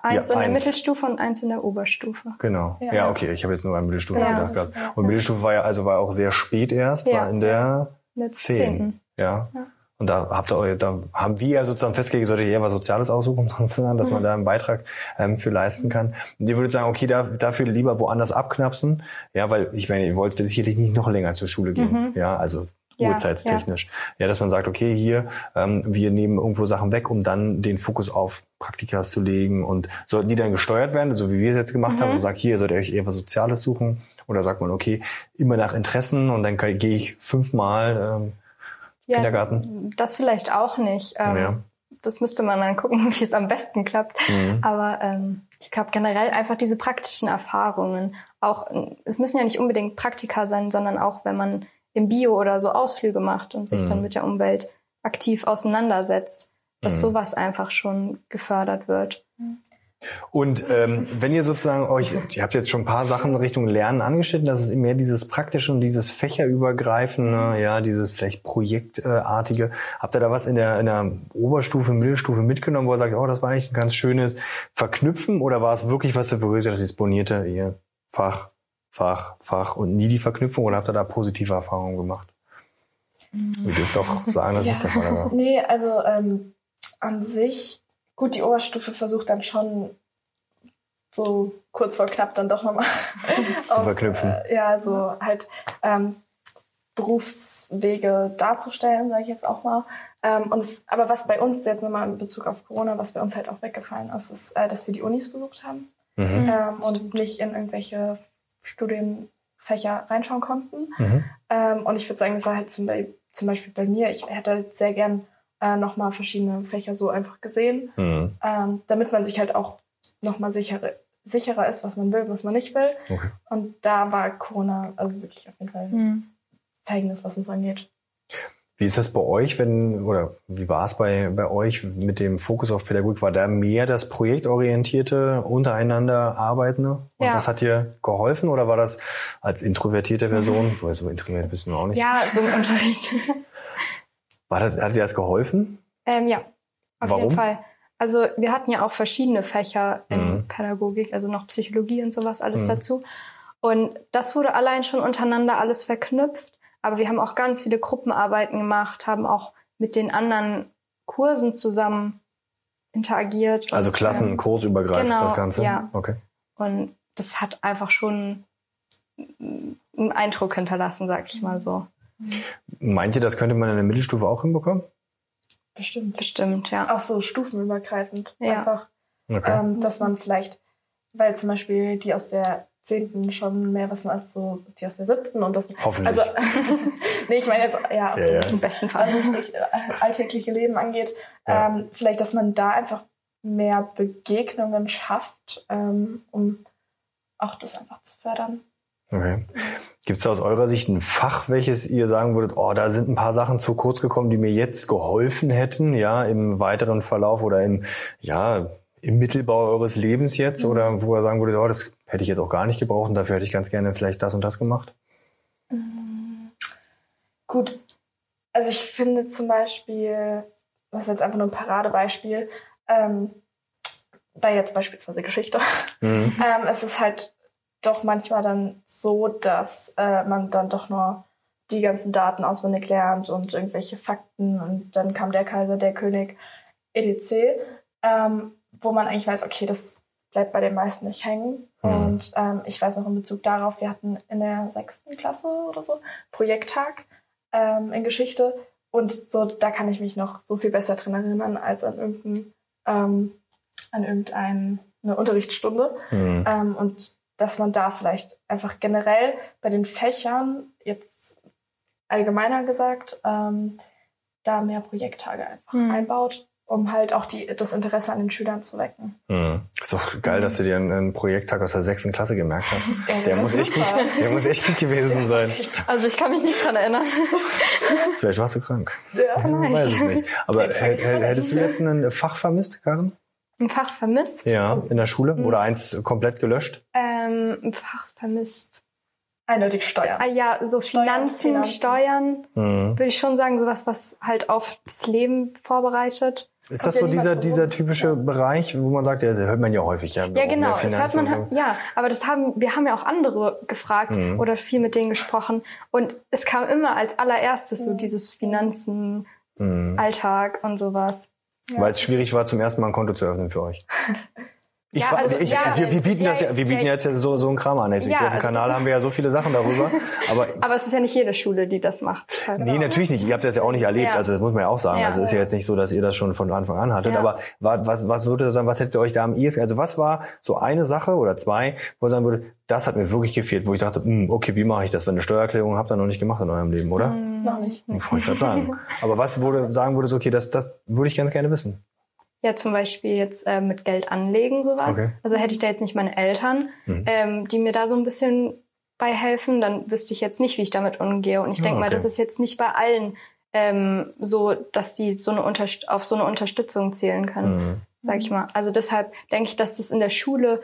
Eins ja, in der Mittelstufe und eins in der Oberstufe. Genau. Ja, ja okay, ich habe jetzt nur an Mittelstufe ja. gedacht gehabt. Und Mittelstufe war ja also war auch sehr spät erst, war in der Zehn. Ja. ja. Und da habt ihr, da haben wir ja sozusagen festgelegt, solltet ihr eher was Soziales aussuchen, sozusagen, dass mhm. man da einen Beitrag ähm, für leisten kann. Und ihr würdet sagen, okay, da, dafür lieber woanders abknapsen, ja, weil ich meine, ihr wollt sicherlich nicht noch länger zur Schule gehen, mhm. ja, also ja, uhrzeitstechnisch. Ja. ja. dass man sagt, okay, hier, ähm, wir nehmen irgendwo Sachen weg, um dann den Fokus auf Praktikas zu legen und sollten die dann gesteuert werden, so wie wir es jetzt gemacht mhm. haben, und sagt, hier sollt ihr euch eher was Soziales suchen, oder sagt man, okay, immer nach Interessen und dann gehe ich fünfmal ähm, ja, Kindergarten? Das vielleicht auch nicht. Ähm, ja. Das müsste man dann gucken, wie es am besten klappt. Mhm. Aber ähm, ich glaube generell einfach diese praktischen Erfahrungen. Auch es müssen ja nicht unbedingt Praktika sein, sondern auch wenn man im Bio oder so Ausflüge macht und sich mhm. dann mit der Umwelt aktiv auseinandersetzt, dass mhm. sowas einfach schon gefördert wird. Und ähm, wenn ihr sozusagen euch, ihr habt jetzt schon ein paar Sachen Richtung Lernen angeschnitten, das ist mehr dieses praktische und dieses fächerübergreifende, ja, dieses vielleicht projektartige. Habt ihr da was in der, in der Oberstufe, Mittelstufe mitgenommen, wo ihr sagt, oh, das war eigentlich ein ganz schönes Verknüpfen oder war es wirklich was, ihr gesagt disponierte ihr Fach, Fach, Fach und nie die Verknüpfung oder habt ihr da positive Erfahrungen gemacht? Ihr dürft auch sagen, dass ja. es der Fall war. Nee, also ähm, an sich Gut, die Oberstufe versucht dann schon so kurz vor knapp dann doch nochmal zu verknüpfen. Äh, ja, so halt ähm, Berufswege darzustellen, sage ich jetzt auch mal. Ähm, und es, aber was bei uns jetzt nochmal in Bezug auf Corona, was bei uns halt auch weggefallen ist, ist, äh, dass wir die Unis besucht haben mhm. ähm, und nicht in irgendwelche Studienfächer reinschauen konnten. Mhm. Ähm, und ich würde sagen, das war halt zum, zum Beispiel bei mir, ich hätte halt sehr gern äh, nochmal verschiedene Fächer so einfach gesehen, mhm. ähm, damit man sich halt auch nochmal sicherer, sicherer ist, was man will, was man nicht will. Okay. Und da war Corona also wirklich auf jeden Fall mhm. Verhängnis, was uns angeht. Wie ist das bei euch, wenn, oder wie war es bei, bei euch mit dem Fokus auf Pädagogik? War da mehr das projektorientierte, untereinander Arbeitende? Und ja. das hat dir geholfen oder war das als introvertierte Person? Mhm. So introvertiert bist du auch nicht. Ja, so im Unterricht. War das, hat dir das geholfen? Ähm, ja, auf Warum? jeden Fall. Also wir hatten ja auch verschiedene Fächer in mhm. Pädagogik, also noch Psychologie und sowas alles mhm. dazu. Und das wurde allein schon untereinander alles verknüpft. Aber wir haben auch ganz viele Gruppenarbeiten gemacht, haben auch mit den anderen Kursen zusammen interagiert. Also Klassen, ähm, kursübergreifend genau, das Ganze? Ja. Okay. Und das hat einfach schon einen Eindruck hinterlassen, sag ich mal so. Meint ihr, das könnte man in der Mittelstufe auch hinbekommen? Bestimmt. Bestimmt, ja. Auch so stufenübergreifend. Ja. Einfach, okay. ähm, dass man vielleicht, weil zum Beispiel die aus der zehnten schon mehr wissen als so die aus der siebten und das Hoffentlich. also nee ich meine jetzt ja, ja, ja. im besten Fall was das äh, alltägliche Leben angeht ja. ähm, vielleicht dass man da einfach mehr Begegnungen schafft ähm, um auch das einfach zu fördern Okay. Gibt es aus eurer Sicht ein Fach, welches ihr sagen würdet, oh, da sind ein paar Sachen zu kurz gekommen, die mir jetzt geholfen hätten, ja, im weiteren Verlauf oder im, ja, im Mittelbau eures Lebens jetzt mhm. oder wo ihr sagen würdet, oh, das hätte ich jetzt auch gar nicht gebraucht und dafür hätte ich ganz gerne vielleicht das und das gemacht? Mhm. Gut. Also ich finde zum Beispiel, das ist jetzt einfach nur ein Paradebeispiel, ähm, bei jetzt beispielsweise Geschichte, mhm. ähm, es ist halt doch manchmal dann so, dass äh, man dann doch nur die ganzen Daten auswendig lernt und irgendwelche Fakten und dann kam der Kaiser, der König, etc., ähm, wo man eigentlich weiß, okay, das bleibt bei den meisten nicht hängen. Mhm. Und ähm, ich weiß noch in Bezug darauf, wir hatten in der sechsten Klasse oder so Projekttag ähm, in Geschichte und so, da kann ich mich noch so viel besser dran erinnern als an irgendein, ähm, an irgendeine Unterrichtsstunde. Mhm. Ähm, und dass man da vielleicht einfach generell bei den Fächern, jetzt allgemeiner gesagt, ähm, da mehr Projekttage einfach Mhm. einbaut, um halt auch die, das Interesse an den Schülern zu wecken. Mhm. Ist doch geil, dass du dir einen, einen Projekttag aus der sechsten Klasse gemerkt hast. Ja, Der muss echt gut, der muss echt gut gewesen sein. Also ich kann mich nicht dran erinnern. Vielleicht warst du krank. Ja. Man weiß es nicht. Aber hättest du jetzt ein Fach vermisst, Karin? Ein Fach vermisst. Ja, in der Schule? Oder eins komplett gelöscht? Ähm, ein Fach vermisst. Eindeutig Steuern. Ah ja, so Steuern, Finanzen, Finanzen. Steuern, Mhm. würde ich schon sagen, sowas, was halt auf das Leben vorbereitet. Ist das so ja dieser, dieser typische Bereich, wo man sagt, ja, das hört man ja häufig, ja. Ja, genau. Das hört man, und so. ja, aber das haben, wir haben ja auch andere gefragt Mhm. oder viel mit denen gesprochen und es kam immer als allererstes so dieses Finanzen, Mhm. Alltag und sowas. Weil es schwierig war, zum ersten Mal ein Konto zu öffnen für euch. Ich, Ja, also, ich, ja, wir, wir bieten ja, das ja, wir bieten ja, jetzt ja so, so einen Kram an. Jetzt Ja, auf dem also Kanal haben wir ja so viele Sachen darüber. Aber Aber es ist ja nicht jede Schule, die das macht. Halt. nee, natürlich nicht. Ihr habt das ja auch nicht erlebt. Also das muss man ja auch sagen. Also es ist ja jetzt nicht so, dass ihr das schon von Anfang an hattet. Aber wa- was, was würde das sagen, was hättet ihr euch da am ehesten, also was war so eine Sache oder zwei, wo ihr sagen würde, das hat mir wirklich gefehlt, wo ich dachte, hm, okay, wie mache ich das? Wenn eine Steuererklärung habt ihr noch nicht gemacht in eurem Leben, oder? Noch nicht. Ich wollte gerade sagen. Aber was wurde, sagen würdest, okay, das, das würde ich ganz gerne wissen. Ja, zum Beispiel jetzt äh, mit Geld anlegen, sowas. Okay. Also hätte ich da jetzt nicht meine Eltern, Mhm. ähm, die mir da so ein bisschen bei helfen, dann wüsste ich jetzt nicht, wie ich damit umgehe. Und ich Ja, denke mal, okay. das ist jetzt nicht bei allen ähm, so, dass die so eine Unterst auf so eine Unterstützung zählen können, Mhm. sag ich mal. Also deshalb denke ich, dass das in der Schule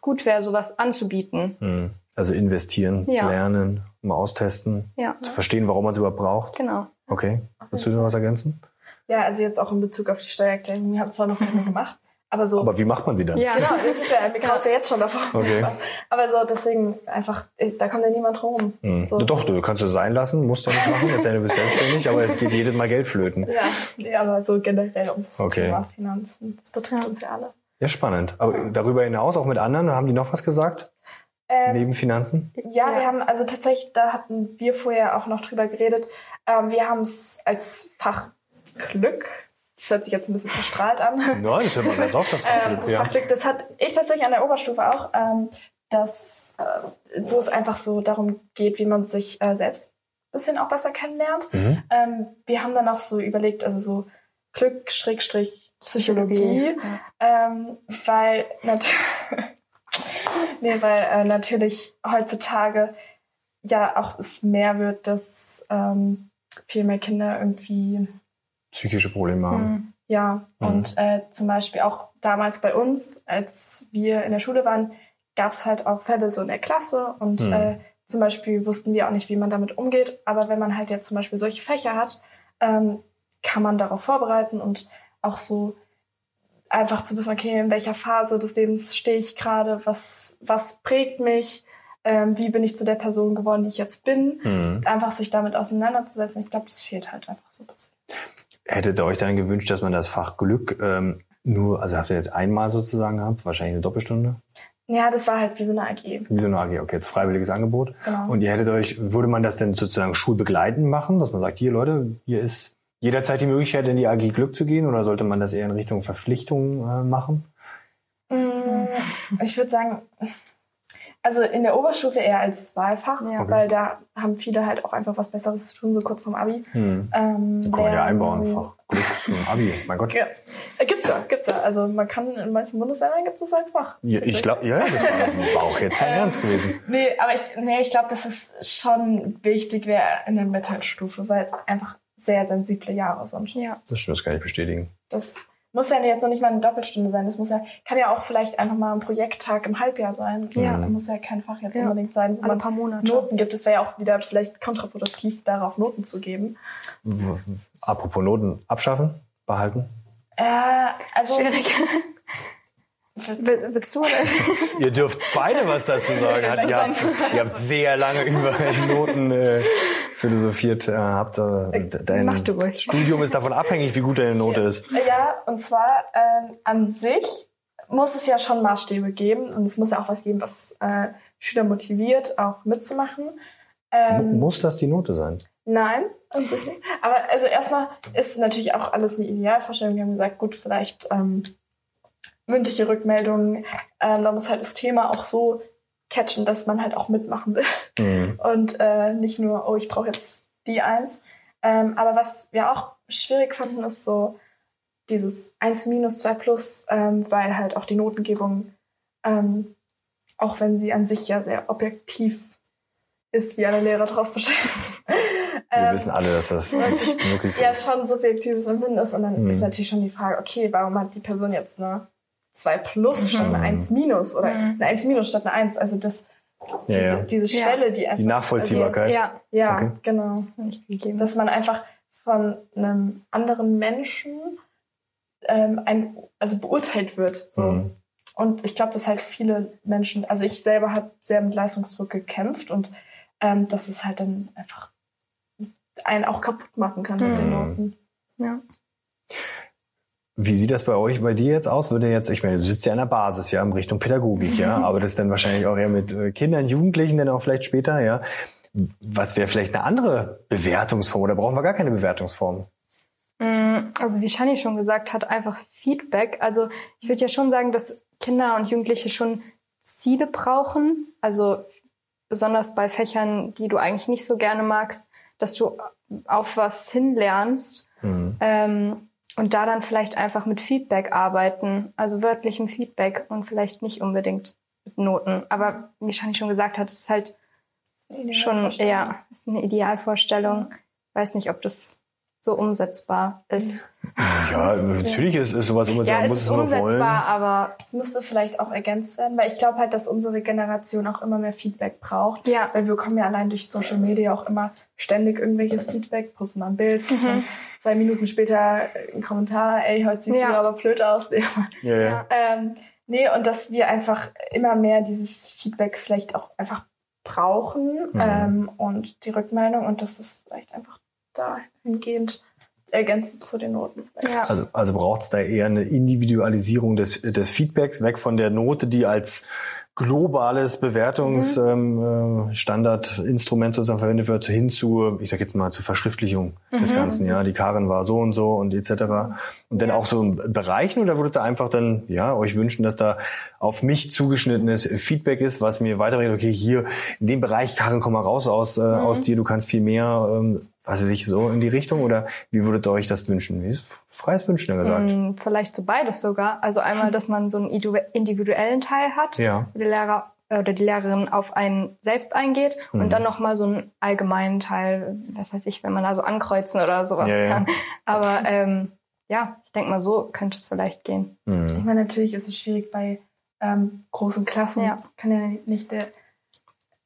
gut wäre, sowas anzubieten. Mhm. Also investieren, Ja. lernen, mal austesten, Ja, zu verstehen, warum man es überhaupt braucht. genau. Okay. Willst du noch was ergänzen? Ja, also jetzt auch in Bezug auf die Steuererklärung. Wir haben zwar noch keine gemacht, aber so. Aber wie macht man sie dann? Ja. Genau, das ist ja, mir graut ja jetzt schon davor. Okay. Aber so, deswegen einfach, da kommt ja niemand rum. Hm. So. Doch, du kannst es sein lassen, musst du nicht machen, jetzt du bist selbstständig, aber es geht jedes Mal Geld flöten. Ja, nee, aber so generell ums Okay. Thema Finanzen. Das betrifft uns ja alle. Ja, spannend. Aber darüber hinaus, auch mit anderen, haben die noch was gesagt? Ähm, Neben Finanzen? Ja, Ja. wir haben, also tatsächlich, da hatten wir vorher auch noch drüber geredet. Ähm, wir haben es als Fach Glück, das hört sich jetzt ein bisschen verstrahlt an. Nein, das hört man ganz oft, das Ähm, Fachglück, das ja. Fachglück, das hat ich tatsächlich an der Oberstufe auch, ähm, das, äh, wo es einfach so darum geht, wie man sich äh, selbst ein bisschen auch besser kennenlernt. Mhm. Ähm, wir haben dann auch so überlegt, also so Glück, Schrägstrich, Psychologie, Psychologie, ähm, weil, nat nee, weil äh, natürlich heutzutage ja auch es mehr wird, dass ähm, viel mehr Kinder irgendwie Psychische Probleme haben. Hm. ja, Mhm. und äh, zum Beispiel auch damals bei uns, als wir in der Schule waren, gab es halt auch Fälle so in der Klasse und Mhm. äh, zum Beispiel wussten wir auch nicht, wie man damit umgeht. Aber wenn man halt jetzt zum Beispiel solche Fächer hat, ähm, kann man darauf vorbereiten und auch so einfach zu wissen, okay, in welcher Phase des Lebens stehe ich gerade, was, was prägt mich, ähm, wie bin ich zu der Person geworden, die ich jetzt bin. Mhm. Einfach sich damit auseinanderzusetzen. Ich glaube, das fehlt halt einfach so ein bisschen. Hättet ihr euch dann gewünscht, dass man das Fach Glück ähm, nur, also habt ihr jetzt einmal sozusagen gehabt, wahrscheinlich eine Doppelstunde? Ja, das war halt wie so eine AG. Wie so eine AG, okay, jetzt freiwilliges Angebot. Genau. Und ihr hättet euch, würde man das denn sozusagen schulbegleitend machen, dass man sagt, hier Leute, hier ist jederzeit die Möglichkeit, in die AG Glück zu gehen, oder sollte man das eher in Richtung Verpflichtung äh, machen? Mm, Ich würde sagen, also in der Oberstufe eher als Wahlfach, Ja. Okay. weil da haben viele halt auch einfach was Besseres zu tun, so kurz vorm Abi. Hm. Ähm, Kann man ja einbauen, Fach Glück zum Abi, mein Gott. Ja, gibt's ja, gibt's ja. Also man kann in manchen Bundesländern gibt's das als Fach. Ja, ich glaube, ja, das war, war auch jetzt kein Ernst gewesen. Nee, aber ich, nee, ich glaube, dass es schon wichtig wäre in der Mittelstufe, weil es einfach sehr sensible Jahre sind. Ja. Das stimmt, das kann ich bestätigen. Das muss ja jetzt noch nicht mal eine Doppelstunde sein. Das muss ja, kann ja auch vielleicht einfach mal ein Projekttag im Halbjahr sein. Ja. Das muss ja kein Fach jetzt Ja. unbedingt sein, wo Alle man paar Monate. Noten gibt. Es wäre ja auch wieder vielleicht kontraproduktiv, darauf Noten zu geben. Apropos Noten, abschaffen, behalten? Äh, also Schwierig. Will- Willst du das? Ihr dürft beide was dazu sagen. Hat, ihr, habt, ihr habt sehr lange über Noten äh, philosophiert. Äh, habt, äh, dein. Studium ist davon abhängig, wie gut deine Note ist. Ja, und zwar ähm, an sich muss es ja schon Maßstäbe geben und es muss ja auch was geben, was äh, Schüler motiviert, auch mitzumachen. Ähm, Muss das die Note sein? Nein. Aber also erstmal ist natürlich auch alles eine Idealvorstellung. Wir haben gesagt, gut, vielleicht ähm, mündliche Rückmeldungen. Ähm, da muss halt das Thema auch so catchen, dass man halt auch mitmachen will. Mhm. Und äh, nicht nur, oh, ich brauche jetzt die eins. Ähm, aber was wir auch schwierig fanden, ist so dieses 1 minus 2 plus, ähm, weil halt auch die Notengebung, ähm, auch wenn sie an sich ja sehr objektiv ist, wie alle Lehrer drauf bestehen. Wir wissen alle, dass das wirklich so ja ist. schon subjektives Empfinden ist. Und dann Mhm. ist natürlich schon die Frage, okay, warum hat die Person jetzt eine 2 plus statt eine 1 minus oder eine 1 minus statt eine 1? Also das, diese, Ja, ja. diese Ja. Schwelle, die einfach... Die Nachvollziehbarkeit. Ja, Also, ja, Okay. genau. ist gegeben. Dass man einfach von einem anderen Menschen ähm, ein, also beurteilt wird. So. Mhm. Und ich glaube, dass halt viele Menschen, also ich selber habe sehr mit Leistungsdruck gekämpft und ähm, dass es halt dann einfach einen auch kaputt machen kann mit den Mhm. Noten. ja. Wie sieht das bei euch, bei dir jetzt aus? Würde jetzt, ich meine, du sitzt ja an der Basis, ja, in Richtung Pädagogik, ja, aber das ist dann wahrscheinlich auch eher mit äh, Kindern, Jugendlichen, dann auch vielleicht später, ja. Was wäre vielleicht eine andere Bewertungsform oder brauchen wir gar keine Bewertungsform? Mm, Also wie Shani schon gesagt hat, einfach Feedback. Also ich würde ja schon sagen, dass Kinder und Jugendliche schon Ziele brauchen. Also besonders bei Fächern, die du eigentlich nicht so gerne magst, dass du auf was hinlernst. Mhm. Ähm, und da dann vielleicht einfach mit Feedback arbeiten, also wörtlichem Feedback und vielleicht nicht unbedingt mit Noten. Aber wie Shani schon gesagt hat, es ist halt schon eher ist eine Idealvorstellung. Weiß nicht, ob das so umsetzbar ist. Ja, natürlich ist, ist sowas immer so, Ja, es muss ist es umsetzbar, wollen. aber Es müsste vielleicht auch ergänzt werden, weil ich glaube halt, dass unsere Generation auch immer mehr Feedback braucht. Ja. Weil wir bekommen ja allein durch Social Media auch immer ständig irgendwelches Feedback, posten mal ein Bild, Mhm. dann zwei Minuten später ein Kommentar, ey, heute siehst Ja. du aber blöd aus. Nee, Ja, ja. Ja. ähm, nee, und dass wir einfach immer mehr dieses Feedback vielleicht auch einfach brauchen Mhm. ähm, und die Rückmeldung und das ist vielleicht einfach dahingehend ergänzend zu den Noten. ja. Also, also braucht es da eher eine Individualisierung des, des Feedbacks, weg von der Note, die als globales Bewertungsstandardinstrument ähm, äh, Standardinstrument sozusagen verwendet wird, hin zu, ich sag jetzt mal, zur Verschriftlichung des Ganzen. Ja, die Karin war so und so und etc. Und dann auch so in Bereichen oder würdet ihr einfach dann ja euch wünschen, dass da auf mich zugeschnittenes Feedback ist, was mir weiterbringt, okay, hier in dem Bereich, Karin, komm mal raus aus, äh, aus dir, du kannst viel mehr, ähm, was weiß ich, so in die Richtung? Oder wie würdet ihr euch das wünschen? Wie ist freies Wünschen ja gesagt? Mm, Vielleicht so beides sogar. Also einmal, dass man so einen idu- individuellen Teil hat, Ja. wo der Lehrer äh, oder die Lehrerin auf einen selbst eingeht Mhm. und dann nochmal so einen allgemeinen Teil, was weiß ich, wenn man da so ankreuzen oder sowas Ja, ja. kann. Aber ähm, ja, ich denke mal, so könnte es vielleicht gehen. Ich Mhm. meine, natürlich ist es schwierig bei ähm, großen Klassen. Ja. Kann ja nicht der,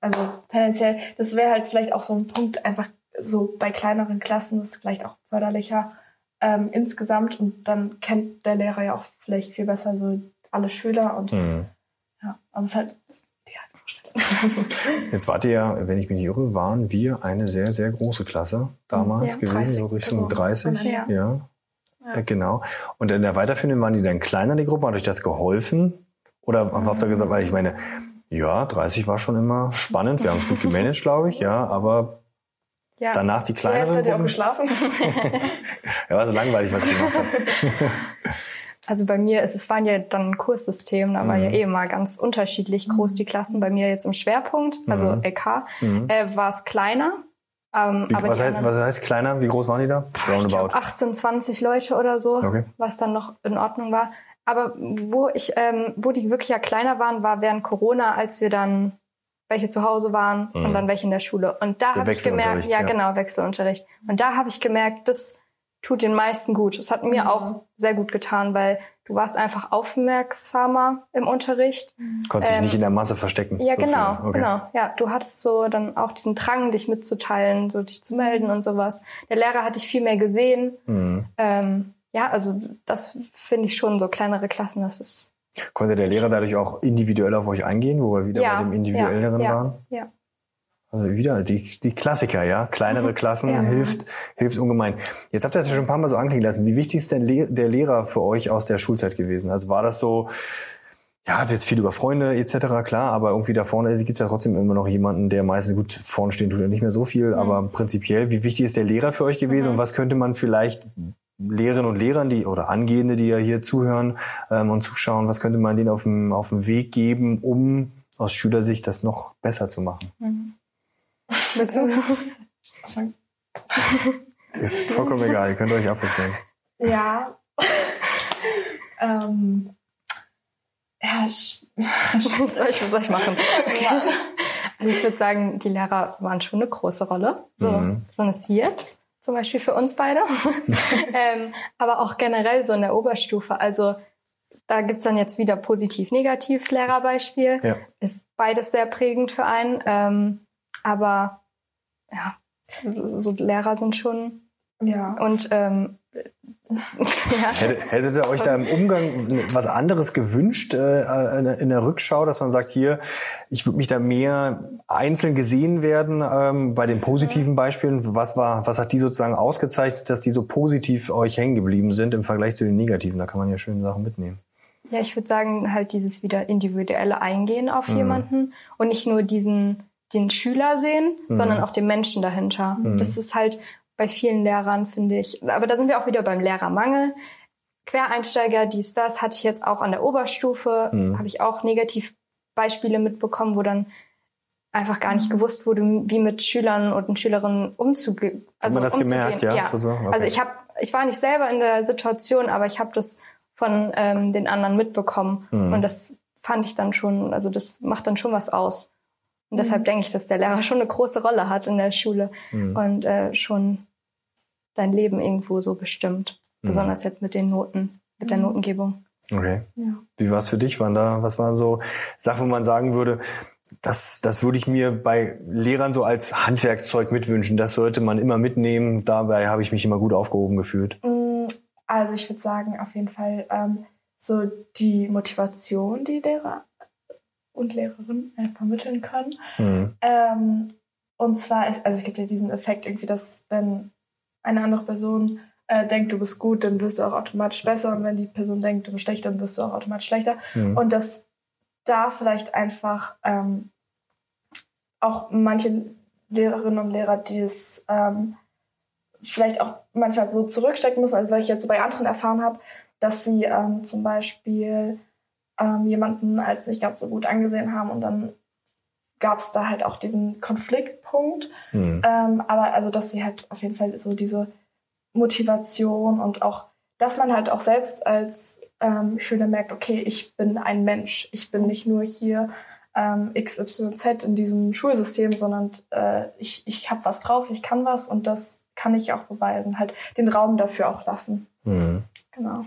also tendenziell, das wäre halt vielleicht auch so ein Punkt, einfach so bei kleineren Klassen ist vielleicht auch förderlicher ähm, insgesamt und dann kennt der Lehrer ja auch vielleicht viel besser so alle Schüler und Mhm. ja, aber es ist halt die Vorstellung. Jetzt wart ihr ja, wenn ich mich nicht irre, waren wir eine sehr, sehr große Klasse damals Ja, gewesen, 30 so Richtung Personen. 30. Ja. Ja. Genau. Und in der weiterführenden waren die dann kleiner, die Gruppe? Hat euch das geholfen? Oder habt ihr gesagt, weil ich meine, ja, 30 war schon immer spannend, wir haben es gut gemanagt, glaube ich, ja, aber Ja, danach die Die kleineren hat ja auch geschlafen. ja, war so langweilig, was ich gemacht habe. also bei mir ist es waren ja dann ein Kurssystem, da war Mhm. ja eh mal ganz unterschiedlich groß die Klassen. Bei mir jetzt im Schwerpunkt, also Mhm. LK, Mhm. äh, war es kleiner. Ähm, Wie, aber was, die heißt, was heißt kleiner? Wie groß waren die da? Roundabout. 18, 20 Leute oder so, Okay. was dann noch in Ordnung war. Aber wo ich, ähm, wo die wirklich ja kleiner waren, war während Corona, als wir dann welche zu Hause waren Mhm. und dann welche in der Schule. Und da habe ich gemerkt, ja, ja. genau, Wechselunterricht. Und da habe ich gemerkt, das tut den meisten gut. Das hat mir Mhm. auch sehr gut getan, weil du warst einfach aufmerksamer im Unterricht. Konntest dich ähm, nicht in der Masse verstecken. Ja, sozusagen. genau, Okay. genau. Ja, du hattest so dann auch diesen Drang, dich mitzuteilen, so dich zu melden und sowas. Der Lehrer hat dich viel mehr gesehen. Mhm. Ähm, ja, also das finde ich schon so kleinere Klassen, das ist Konnte der Lehrer dadurch auch individuell auf euch eingehen, wo wir wieder Ja, bei dem Individuelleren ja, ja, waren? ja. Also wieder die, die Klassiker, ja. Kleinere Klassen Ja. hilft, hilft ungemein. Jetzt habt ihr das ja schon ein paar Mal so anklingen lassen. Wie wichtig ist denn Le der Lehrer für euch aus der Schulzeit gewesen? Also war das so, ja, habt jetzt viel über Freunde etc., klar, aber irgendwie da vorne gibt es ja trotzdem immer noch jemanden, der meistens gut vorne stehen tut ja nicht mehr so viel, aber prinzipiell, wie wichtig ist der Lehrer für euch gewesen und was könnte man vielleicht Lehrerinnen und Lehrern, die oder Angehende, die ja hier zuhören ähm, und zuschauen, was könnte man denen auf dem, auf dem Weg geben, um aus Schülersicht das noch besser zu machen? Willst du? Ist vollkommen egal, ihr könnt euch abwechseln. Ja. ähm, ja, ich, soll, ich, soll ich machen? Also ich würde sagen, die Lehrer waren schon eine große Rolle. So, Mhm. so ist jetzt. Zum Beispiel für uns beide. ähm, aber auch generell so in der Oberstufe. Also da gibt's dann jetzt wieder positiv-negativ Lehrerbeispiel. Ja. Ist beides sehr prägend für einen. Ähm, aber ja, so Lehrer sind schon ja. und ähm, ja. Hättet, hättet ihr euch da im Umgang was anderes gewünscht äh, in der- in der Rückschau, dass man sagt, hier, ich würde mich da mehr einzeln gesehen werden ähm, bei den positiven Beispielen. Was war, was hat die sozusagen ausgezeichnet, dass die so positiv euch hängen geblieben sind im Vergleich zu den negativen? Da kann man ja schöne Sachen mitnehmen. Ja, ich würde sagen, halt dieses wieder individuelle Eingehen auf Mhm. jemanden und nicht nur diesen den Schüler sehen, Mhm. sondern auch den Menschen dahinter. Das ist halt bei vielen Lehrern, finde ich. Aber da sind wir auch wieder beim Lehrermangel. Quereinsteiger, dies, das, hatte ich jetzt auch an der Oberstufe, Mhm. habe ich auch Negativbeispiele mitbekommen, wo dann einfach gar nicht gewusst wurde, wie mit Schülern und Schülerinnen umzugehen. Hat man das gemerkt, ja, sozusagen? Okay. Also ich habe, ich war nicht selber in der Situation, aber ich habe das von ähm, den anderen mitbekommen Mhm. und das fand ich dann schon, also das macht dann schon was aus. Und deshalb denke ich, dass der Lehrer schon eine große Rolle hat in der Schule Mhm. und äh, schon dein Leben irgendwo so bestimmt. Mhm. Besonders jetzt mit den Noten, mit der Notengebung. Okay. Ja. Wie war es für dich? Waren da, was waren so Sachen, wo man sagen würde, das, das würde ich mir bei Lehrern so als Handwerkszeug mitwünschen. Das sollte man immer mitnehmen. Dabei habe ich mich immer gut aufgehoben gefühlt. Mm, Also ich würde sagen, auf jeden Fall ähm, so die Motivation, die Lehrer und Lehrerinnen äh, vermitteln können. Mhm. Ähm, und zwar, ist, also es gibt ja diesen Effekt irgendwie, dass wenn eine andere Person äh, denkt, du bist gut, dann wirst du auch automatisch besser. Und wenn die Person denkt, du bist schlecht, dann wirst du auch automatisch schlechter. Mhm. Und dass da vielleicht einfach ähm, auch manche Lehrerinnen und Lehrer, die es ähm, vielleicht auch manchmal so zurückstecken müssen, also weil ich jetzt bei anderen erfahren habe, dass sie ähm, zum Beispiel ähm, jemanden als nicht ganz so gut angesehen haben und dann gab es da halt auch diesen Konfliktpunkt. Mhm. Ähm, aber also, dass sie halt auf jeden Fall so diese Motivation und auch, dass man halt auch selbst als ähm, Schüler merkt, okay, ich bin ein Mensch. Ich bin nicht nur hier ähm, XYZ in diesem Schulsystem, sondern äh, ich, ich habe was drauf, ich kann was und das kann ich auch beweisen. Halt den Raum dafür auch lassen. Mhm. Genau.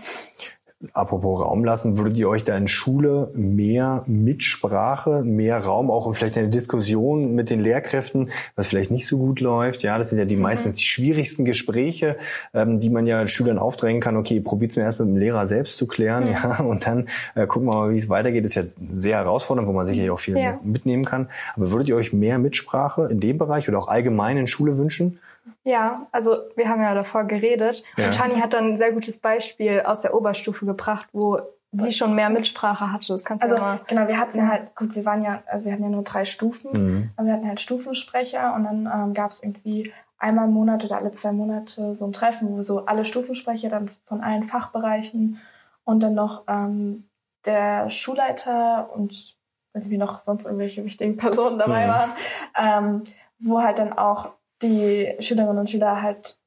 Apropos Raum lassen, würdet ihr euch da in Schule mehr Mitsprache, mehr Raum, auch vielleicht eine Diskussion mit den Lehrkräften, was vielleicht nicht so gut läuft? Ja, das sind ja die meistens die schwierigsten Gespräche, ähm, die man ja Schülern aufdrängen kann. Okay, probiert's mir erst mit dem Lehrer selbst zu klären, ja, und dann äh, gucken wir mal, wie es weitergeht. Das ist ja sehr herausfordernd, wo man sicherlich auch viel Ja. mitnehmen kann. Aber würdet ihr euch mehr Mitsprache in dem Bereich oder auch allgemein in Schule wünschen? Ja, also wir haben ja davor geredet Ja. und Shani hat dann ein sehr gutes Beispiel aus der Oberstufe gebracht, wo sie schon mehr Mitsprache hatte. Das kannst du Also ja mal. genau, wir hatten halt, gut, wir waren ja, also wir hatten ja nur drei Stufen, Mhm. aber wir hatten halt Stufensprecher und dann ähm, gab es irgendwie einmal im Monat oder alle zwei Monate so ein Treffen, wo so alle Stufensprecher dann von allen Fachbereichen und dann noch ähm, der Schulleiter und irgendwie noch sonst irgendwelche wichtigen Personen dabei Mhm. waren, ähm, wo halt dann auch die Schülerinnen und Schüler halt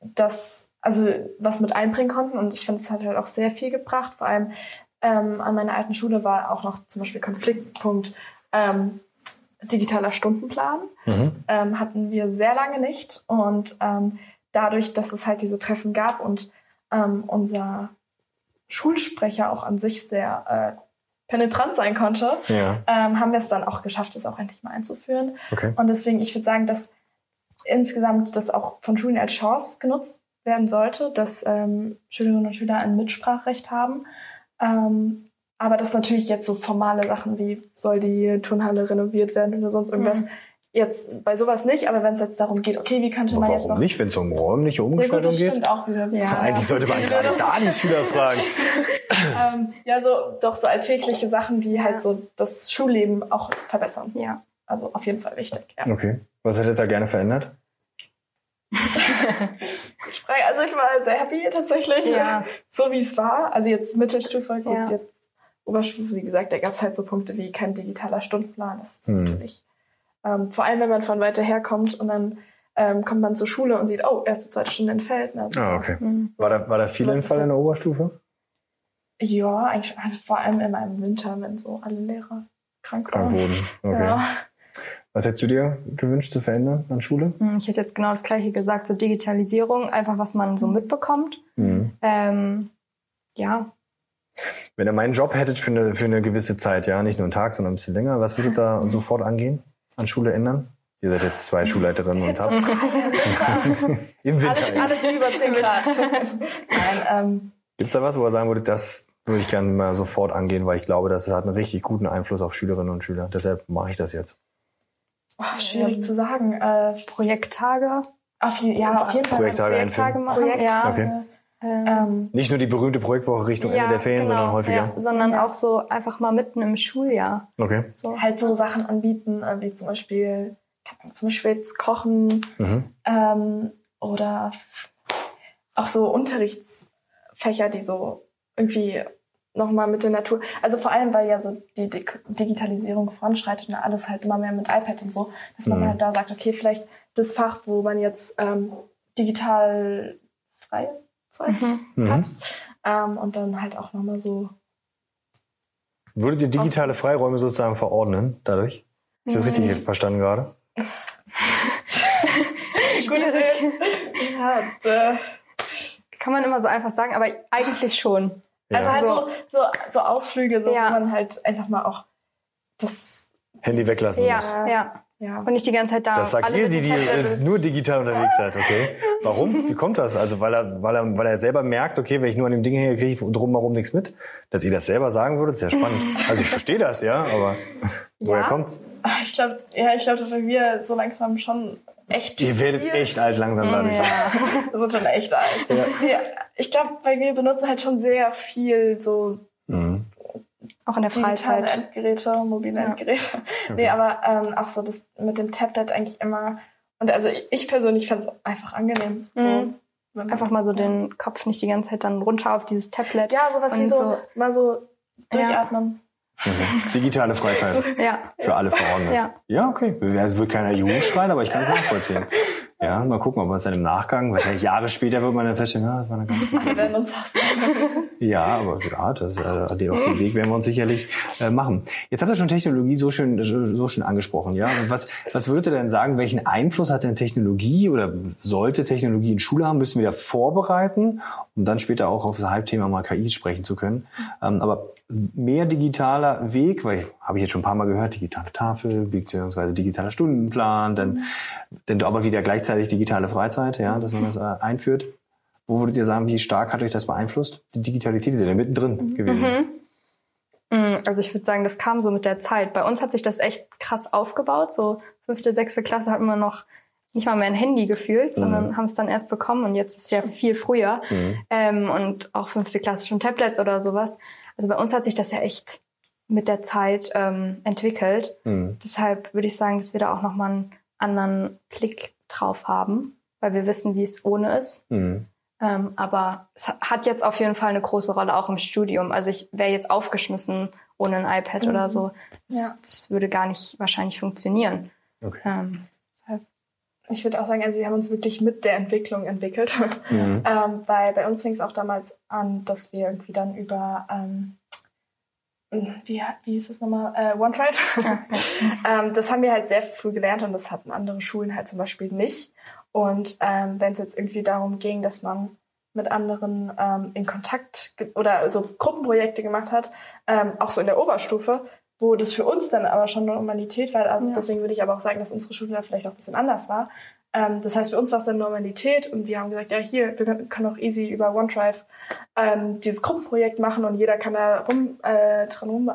das, also was mit einbringen konnten und ich finde, es hat halt auch sehr viel gebracht, vor allem ähm, an meiner alten Schule war auch noch zum Beispiel Konfliktpunkt ähm, digitaler Stundenplan. Mhm. Ähm, hatten wir sehr lange nicht. Und ähm, dadurch, dass es halt diese Treffen gab und ähm, unser Schulsprecher auch an sich sehr äh, penetrant sein konnte, Ja, ähm, haben wir es dann auch geschafft, es auch endlich mal einzuführen. okay. Und deswegen, ich würde sagen, dass insgesamt das auch von Schulen als Chance genutzt werden sollte, dass ähm, Schülerinnen und Schüler ein Mitspracherecht haben. Ähm, aber das natürlich jetzt so formale Sachen wie soll die Turnhalle renoviert werden oder sonst irgendwas. Mhm. Jetzt bei sowas nicht, aber wenn es jetzt darum geht, okay, wie könnte Aber man jetzt warum nicht, wenn es um räumliche Ja gut, Umgestaltung das geht? auch wieder. Ja. Eigentlich sollte man gerade da die Schüler fragen. ähm, ja, so doch so alltägliche Sachen, die halt so das Schulleben auch verbessern. Ja. Also auf jeden Fall wichtig. Ja. Okay. Was hättet ihr da gerne verändert? Frage. Also ich war sehr happy tatsächlich, Ja. so wie es war. Also jetzt Mittelstufe, gut, Ja. jetzt Oberstufe, wie gesagt, da gab es halt so Punkte wie kein digitaler Stundenplan. Das ist Hm. natürlich, ähm, vor allem wenn man von weiter her kommt und dann ähm, kommt man zur Schule und sieht, oh, erste, zweite Stunde entfällt. Also, Ah, okay. Mhm. War da, war da viel Entfall in der Oberstufe? Ja, eigentlich, also vor allem immer im Winter, wenn so alle Lehrer krank Krank waren. wurden. Okay. Ja. Was hättest du dir gewünscht zu verändern an Schule? Hm, Ich hätte jetzt genau das Gleiche gesagt, so Digitalisierung, einfach was man so mitbekommt. Mhm. Ähm, ja, Wenn ihr meinen Job hättet für eine, für eine gewisse Zeit, ja, nicht nur einen Tag, sondern ein bisschen länger, was würdet ihr da sofort angehen? An Schule ändern? Ihr seid jetzt zwei Schulleiterinnen und habt im Winter. Alles, alles über 10 Grad. Nein, ähm, Gibt's da was, wo ihr sagen würdet, das würde ich gerne mal sofort angehen, weil ich glaube, das hat einen richtig guten Einfluss auf Schülerinnen und Schüler. Deshalb mache ich das jetzt. Oh, schwierig zu sagen. Äh, Projekttage. auf, je, ja, auf jeden Fall. Projekttage Projekttage machen. Projekt. Ja. Okay. Ähm, Ähm, Nicht nur die berühmte Projektwoche Richtung ja, Ende der Ferien, genau, sondern häufiger. Ja, sondern Ja. auch so einfach mal mitten im Schuljahr. Okay. So. halt so Sachen anbieten, äh, wie zum Beispiel, keine Ahnung, zum Beispiel jetzt Kochen Mhm. ähm, oder auch so Unterrichtsfächer, die so irgendwie nochmal mit der Natur, also vor allem, weil ja so die Dig Digitalisierung voranschreitet und alles halt immer mehr mit iPad und so, dass man Mhm. halt da sagt, okay, vielleicht das Fach, wo man jetzt ähm, digital freie Zeit Mhm. hat ähm, und dann halt auch nochmal so Würdet ihr digitale Freiräume sozusagen verordnen dadurch? Ist das richtig verstanden gerade? Gute Idee. ja, äh, Kann man immer so einfach sagen, aber eigentlich schon. Also Ja. halt so, so, so Ausflüge, so, Ja. wo man halt einfach mal auch das, Handy weglassen Ja, muss. ja. ja. Und nicht die ganze Zeit da. Das sagt alle ihr, die, die äh, nur digital unterwegs seid, okay? Warum? Wie kommt das? Also weil er, weil er, weil er selber merkt, okay, wenn ich nur an dem Ding hänge, kriege ich drumherum nichts mit. Dass ihr das selber sagen würdet, ist ja spannend. Also ich verstehe das, ja, aber woher Ja. kommt's? Ah, Ich glaube, ja, ich glaube, dass wir so langsam schon echt. Ihr werdet viel- echt alt langsam dadurch. Ja. Wir sind schon echt alt. Ja. Nee, ich glaube, weil wir benutzen halt schon sehr viel so Mhm. Auch in der digitale Freizeit. Endgeräte, mobile Ja. Endgeräte. Nee, aber ähm, auch so das mit dem Tablet eigentlich immer. Und also ich persönlich fand es einfach angenehm. So, Mhm. man- Einfach mal so den Kopf nicht die ganze Zeit dann runter auf dieses Tablet. Ja, sowas wie so, so- mal so durchatmen. Mhm. Digitale Freizeit Ja. für alle verordnet. Ja. Ja, okay. Es wird keiner Jugend schreien, aber ich kann es nachvollziehen. Ja, mal gucken, ob man es dann im Nachgang, wahrscheinlich Jahre später wird man dann feststellen, ja, das war eine uns hassen. Ja, aber ja, das äh, auf den Weg werden wir uns sicherlich äh, machen. Jetzt hat er schon Technologie so schön so schön angesprochen, ja. Was was würdet ihr denn sagen? Welchen Einfluss hat denn Technologie oder sollte Technologie in Schule haben? Müssen wir da vorbereiten, um dann später auch auf das Halbthema mal KI sprechen zu können. Ähm, aber mehr digitaler Weg, weil habe ich jetzt schon ein paar Mal gehört, digitale Tafel beziehungsweise digitaler Stundenplan, dann dann aber wieder gleichzeitig digitale Freizeit, ja, dass man das äh, einführt. Wo würdet ihr sagen, wie stark hat euch das beeinflusst? Die Digitalität ist ja da mittendrin gewesen. Mm, Also ich würde sagen, das kam so mit der Zeit. Bei uns hat sich das echt krass aufgebaut. So fünfte, sechste Klasse hatten wir noch nicht mal mehr ein Handy gefühlt, sondern haben es dann erst bekommen und jetzt ist es ja viel früher. Ähm, und auch fünfte Klasse schon Tablets oder sowas. Also bei uns hat sich das ja echt mit der Zeit ähm, entwickelt. Mhm. Deshalb würde ich sagen, dass wir da auch nochmal einen anderen Blick drauf haben, weil wir wissen, wie es ohne ist. Mhm. Ähm, aber es ha- hat jetzt auf jeden Fall eine große Rolle auch im Studium. Also ich wäre jetzt aufgeschmissen ohne ein iPad oder so. Das, Ja. das würde gar nicht wahrscheinlich funktionieren. Okay. Ähm, Ich würde auch sagen, also wir haben uns wirklich mit der Entwicklung entwickelt. Mhm. ähm, weil bei uns fing es auch damals an, dass wir irgendwie dann über, ähm, wie, wie hieß das nochmal, äh, OneDrive. ähm, das haben wir halt sehr früh gelernt und das hatten andere Schulen halt zum Beispiel nicht. Und ähm, wenn es jetzt irgendwie darum ging, dass man mit anderen ähm, in Kontakt oder so Gruppenprojekte gemacht hat, ähm, auch so in der Oberstufe, wo das für uns dann aber schon eine Normalität war. Also Ja. Deswegen würde ich aber auch sagen, dass unsere Schule da vielleicht auch ein bisschen anders war. Ähm, das heißt, für uns war es dann Normalität und wir haben gesagt, ja hier, wir können auch easy über OneDrive ähm, dieses Gruppenprojekt machen und jeder kann da rum, äh, dran rum,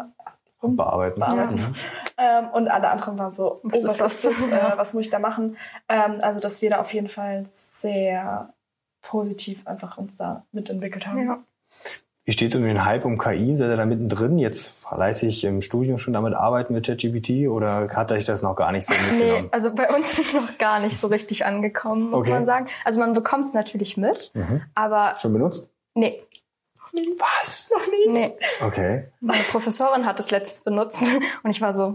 rum Bearbeiten. bearbeiten. Mhm. Ähm, und alle anderen waren so, Was oh, ist was das? ist das? Äh, was muss ich da machen? Ähm, also, dass wir da auf jeden Fall sehr positiv einfach uns da mitentwickelt haben. Ja. Wie steht es um den Hype um KI? Seid ihr da mittendrin? Jetzt fleißig im Studium schon damit arbeiten mit ChatGPT oder hat euch das noch gar nicht so Nee, mitgenommen? also bei uns ist noch gar nicht so richtig angekommen, muss Okay. man sagen. Also man bekommt es natürlich mit, Mhm. aber Schon benutzt? nee, Was? Noch nie. nee. Okay. Meine Professorin hat es letztens benutzt und ich war so,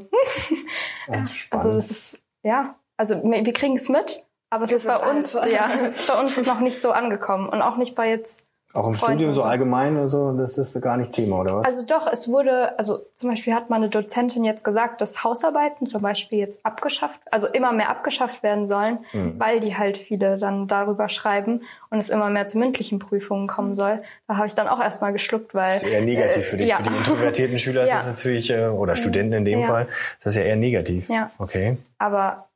hm, also das ist, ja, also wir kriegen es mit, aber es Wir ist bei uns, ja, es ist bei uns noch nicht so angekommen und auch nicht bei jetzt Auch im Freunden Studium so allgemein oder so, das ist gar nicht Thema, oder was? Also doch, es wurde, also zum Beispiel hat meine Dozentin jetzt gesagt, dass Hausarbeiten zum Beispiel jetzt abgeschafft, also immer mehr abgeschafft werden sollen, Hm. weil die halt viele dann darüber schreiben und es immer mehr zu mündlichen Prüfungen kommen soll. Da habe ich dann auch erstmal geschluckt, weil das ist eher negativ für dich. ja. Für die introvertierten Schüler ist Ja. das natürlich, äh, oder Studenten in dem Ja. Fall, ist das ja eher negativ. Ja. Okay. Aber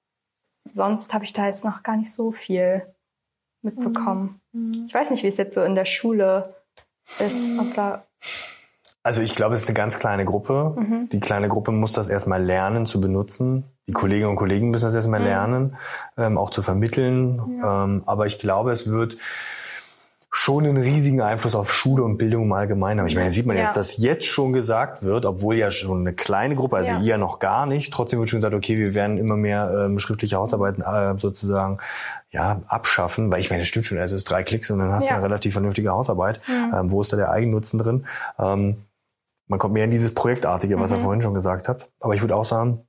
sonst habe ich da jetzt noch gar nicht so viel mitbekommen. Mhm. Ich weiß nicht, wie es jetzt so in der Schule ist, ob da Also ich glaube, es ist eine ganz kleine Gruppe. Mhm. Die kleine Gruppe muss das erstmal lernen zu benutzen. Die Kolleginnen und Kollegen müssen das erstmal Mhm. lernen, ähm, auch zu vermitteln. Ähm, aber ich glaube, es wird schon einen riesigen Einfluss auf Schule und Bildung im Allgemeinen haben. Ich meine, sieht man Ja. jetzt, dass jetzt schon gesagt wird, obwohl ja schon eine kleine Gruppe, also Ja. ihr noch gar nicht, trotzdem wird schon gesagt, okay, wir werden immer mehr ähm, schriftliche Hausarbeiten äh, sozusagen ja abschaffen, weil ich meine, das stimmt schon, also es ist drei Klicks und dann hast du Ja. eine relativ vernünftige Hausarbeit. Ähm, wo ist da der Eigennutzen drin? Ähm, man kommt mehr in dieses Projektartige, was er vorhin schon gesagt hat. Aber ich würde auch sagen,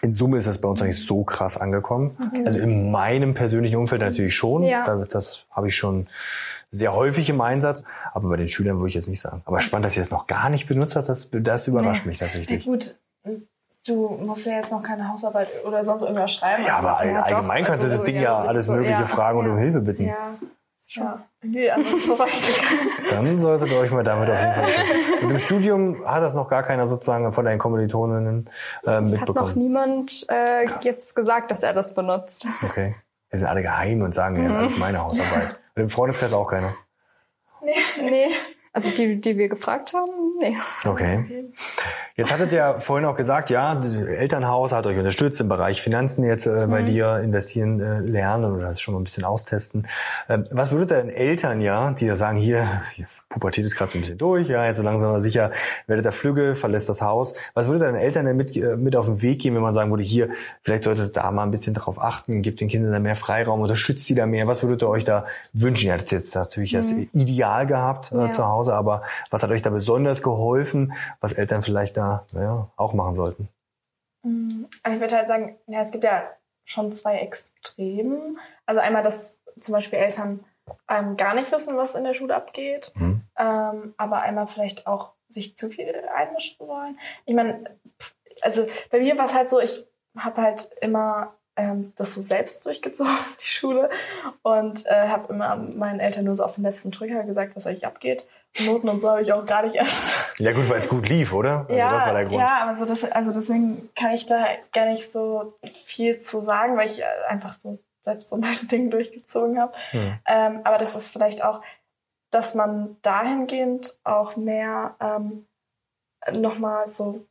in Summe ist das bei uns eigentlich so krass angekommen. Also in meinem persönlichen Umfeld natürlich schon. Ja. Da- Das habe ich schon sehr häufig im Einsatz. Aber bei den Schülern würde ich jetzt nicht sagen. Aber spannend, dass ihr das noch gar nicht benutzt hast, das, das überrascht mich Ja, tatsächlich. gut, du musst ja jetzt noch keine Hausarbeit oder sonst irgendwas schreiben. Ja, aber Ja, doch. allgemein kannst du Also das Ding ja, ja alles so, Mögliche ja. fragen und Ja. um Hilfe bitten. Ja, ja. Nee, vorbeigegangen. Dann solltet ihr euch mal damit auf jeden Fall beschäftigen. Und im Studium hat das noch gar keiner sozusagen von deinen Kommilitoninnen äh, es hat noch mitbekommen. niemand äh, jetzt gesagt, dass er das benutzt. Okay. Wir sind alle geheim und sagen, ja, das ist alles meine Hausarbeit. Im Freundeskreis auch keiner. Nee. Also die, die wir gefragt haben, nee. Okay. Jetzt hattet ihr vorhin auch gesagt, ja, das Elternhaus hat euch unterstützt im Bereich Finanzen jetzt äh, bei dir investieren, äh, lernen oder das schon mal ein bisschen austesten. Ähm, was würdet ihr denn Eltern, ja, die da sagen, hier, jetzt Pubertät ist gerade so ein bisschen durch, ja, jetzt so langsam aber sicher werdet ihr flügge, verlässt das Haus. Was würdet ihr den Eltern denn mit, äh, mit auf den Weg geben, wenn man sagen würde, hier, vielleicht solltet ihr da mal ein bisschen drauf achten, gebt den Kindern da mehr Freiraum, unterstützt sie da mehr. Was würdet ihr euch da wünschen? Ihr hattet jetzt natürlich das Ideal gehabt äh, Ja. zu Hause, aber was hat euch da besonders geholfen, was Eltern vielleicht da ja, auch machen sollten? Aber ich würde halt sagen, ja, es gibt ja schon zwei Extremen. Also einmal, dass zum Beispiel Eltern ähm, gar nicht wissen, was in der Schule abgeht, Mhm. ähm, aber einmal vielleicht auch sich zu viel einmischen wollen. Ich meine, also bei mir war es halt so, ich habe halt immer ähm, das so selbst durchgezogen, die Schule, und äh, habe immer meinen Eltern nur so auf den letzten Drücker gesagt, was eigentlich abgeht. Noten und so habe ich auch gar nicht erst Ja gut, weil es gut lief, oder? Also ja, das war der Grund. ja, aber so das, also deswegen kann ich da gar nicht so viel zu sagen, weil ich äh, einfach so selbst so meine Dinge durchgezogen habe. Hm. Ähm, aber das ist vielleicht auch, dass man dahingehend auch mehr ähm, nochmal so,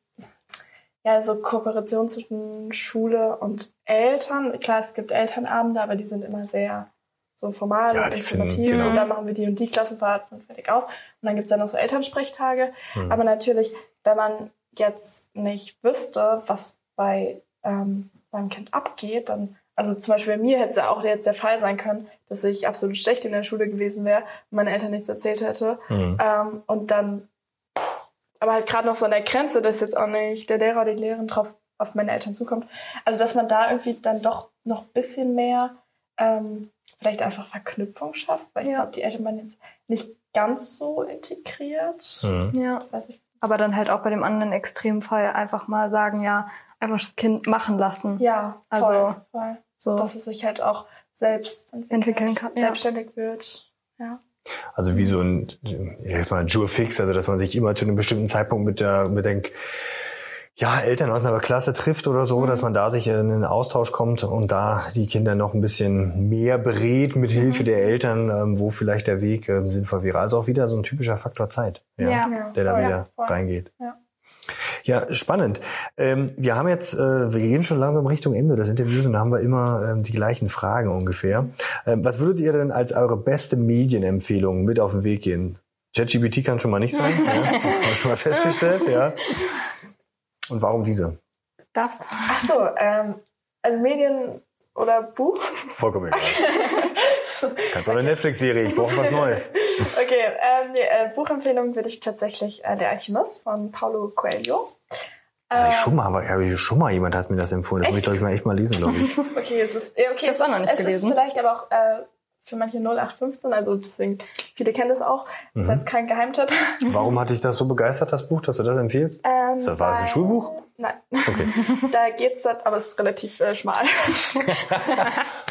ja, so Kooperation zwischen Schule und Eltern. Klar, es gibt Elternabende, aber die sind immer sehr so formal Ja, und informativ. genau. Und dann machen wir die und die Klassenfahrt und fertig aus. Und dann gibt's ja noch so Elternsprechtage. Hm. Aber natürlich, wenn man jetzt nicht wüsste, was bei ähm, seinem Kind abgeht, dann, also zum Beispiel bei mir hätte es ja auch jetzt der Fall sein können, dass ich absolut schlecht in der Schule gewesen wäre und meine Eltern nichts erzählt hätte. Hm. Ähm, und dann, aber halt gerade noch so an der Grenze, dass jetzt auch nicht der Lehrer oder die Lehrerin drauf auf meine Eltern zukommt. Also dass man da irgendwie dann doch noch ein bisschen mehr ähm, vielleicht einfach Verknüpfung schafft, weil ich Ja. glaube, die Eltern waren jetzt nicht ganz so integriert. Hm. Ja. Weiß ich. Aber dann halt auch bei dem anderen Extremfall einfach mal sagen, ja, einfach das Kind machen lassen. Ja, Also, voll, voll. So. Dass es sich halt auch selbst Entwickeln kann, ja. selbstständig wird. Ja. Also wie so ein, jetzt mal Jure Fix, also dass man sich immer zu einem bestimmten Zeitpunkt mit der, mit den ja, Eltern aus einer Klasse trifft oder so, dass man da sich in einen Austausch kommt und da die Kinder noch ein bisschen mehr berät mit Hilfe der Eltern, ähm, wo vielleicht der Weg ähm, sinnvoll wäre. Also auch wieder so ein typischer Faktor Zeit, ja, Ja. der da voll, wieder voll. reingeht. Ja. Ja, spannend. Ähm, wir haben jetzt, äh, wir gehen schon langsam Richtung Ende des Interviews und da haben wir immer ähm, die gleichen Fragen ungefähr. Ähm, was würdet ihr denn als eure beste Medienempfehlung mit auf den Weg gehen? ChatGPT kann schon mal nicht sein, ja, haben wir schon mal festgestellt, ja. Und warum diese? Darfst du? Ach so, ähm, also Medien oder Buch? Vollkommen egal. Kannst auch eine Netflix-Serie, ich brauche was Neues. Okay, ähm, nee, äh, Buchempfehlung würde ich tatsächlich äh, Der Alchemist von Paulo Coelho. Das hab ich Ähm, schon mal, aber habe ich schon mal jemand hat mir das empfohlen. Das muss ich, glaube ich, mal echt mal lesen, glaube ich. Okay, es ist, ja, okay, Das es auch noch ist, nicht es gelesen. ist vielleicht aber auch äh, für manche 0815, also deswegen, viele kennen das auch. Das ist Mhm. jetzt kein Geheimtipp. Warum hat dich das so begeistert, das Buch, dass du das empfiehlst? Ähm, Ist das- war das ein Schulbuch? Nein. Okay. Da geht's, halt- aber es ist relativ äh, schmal.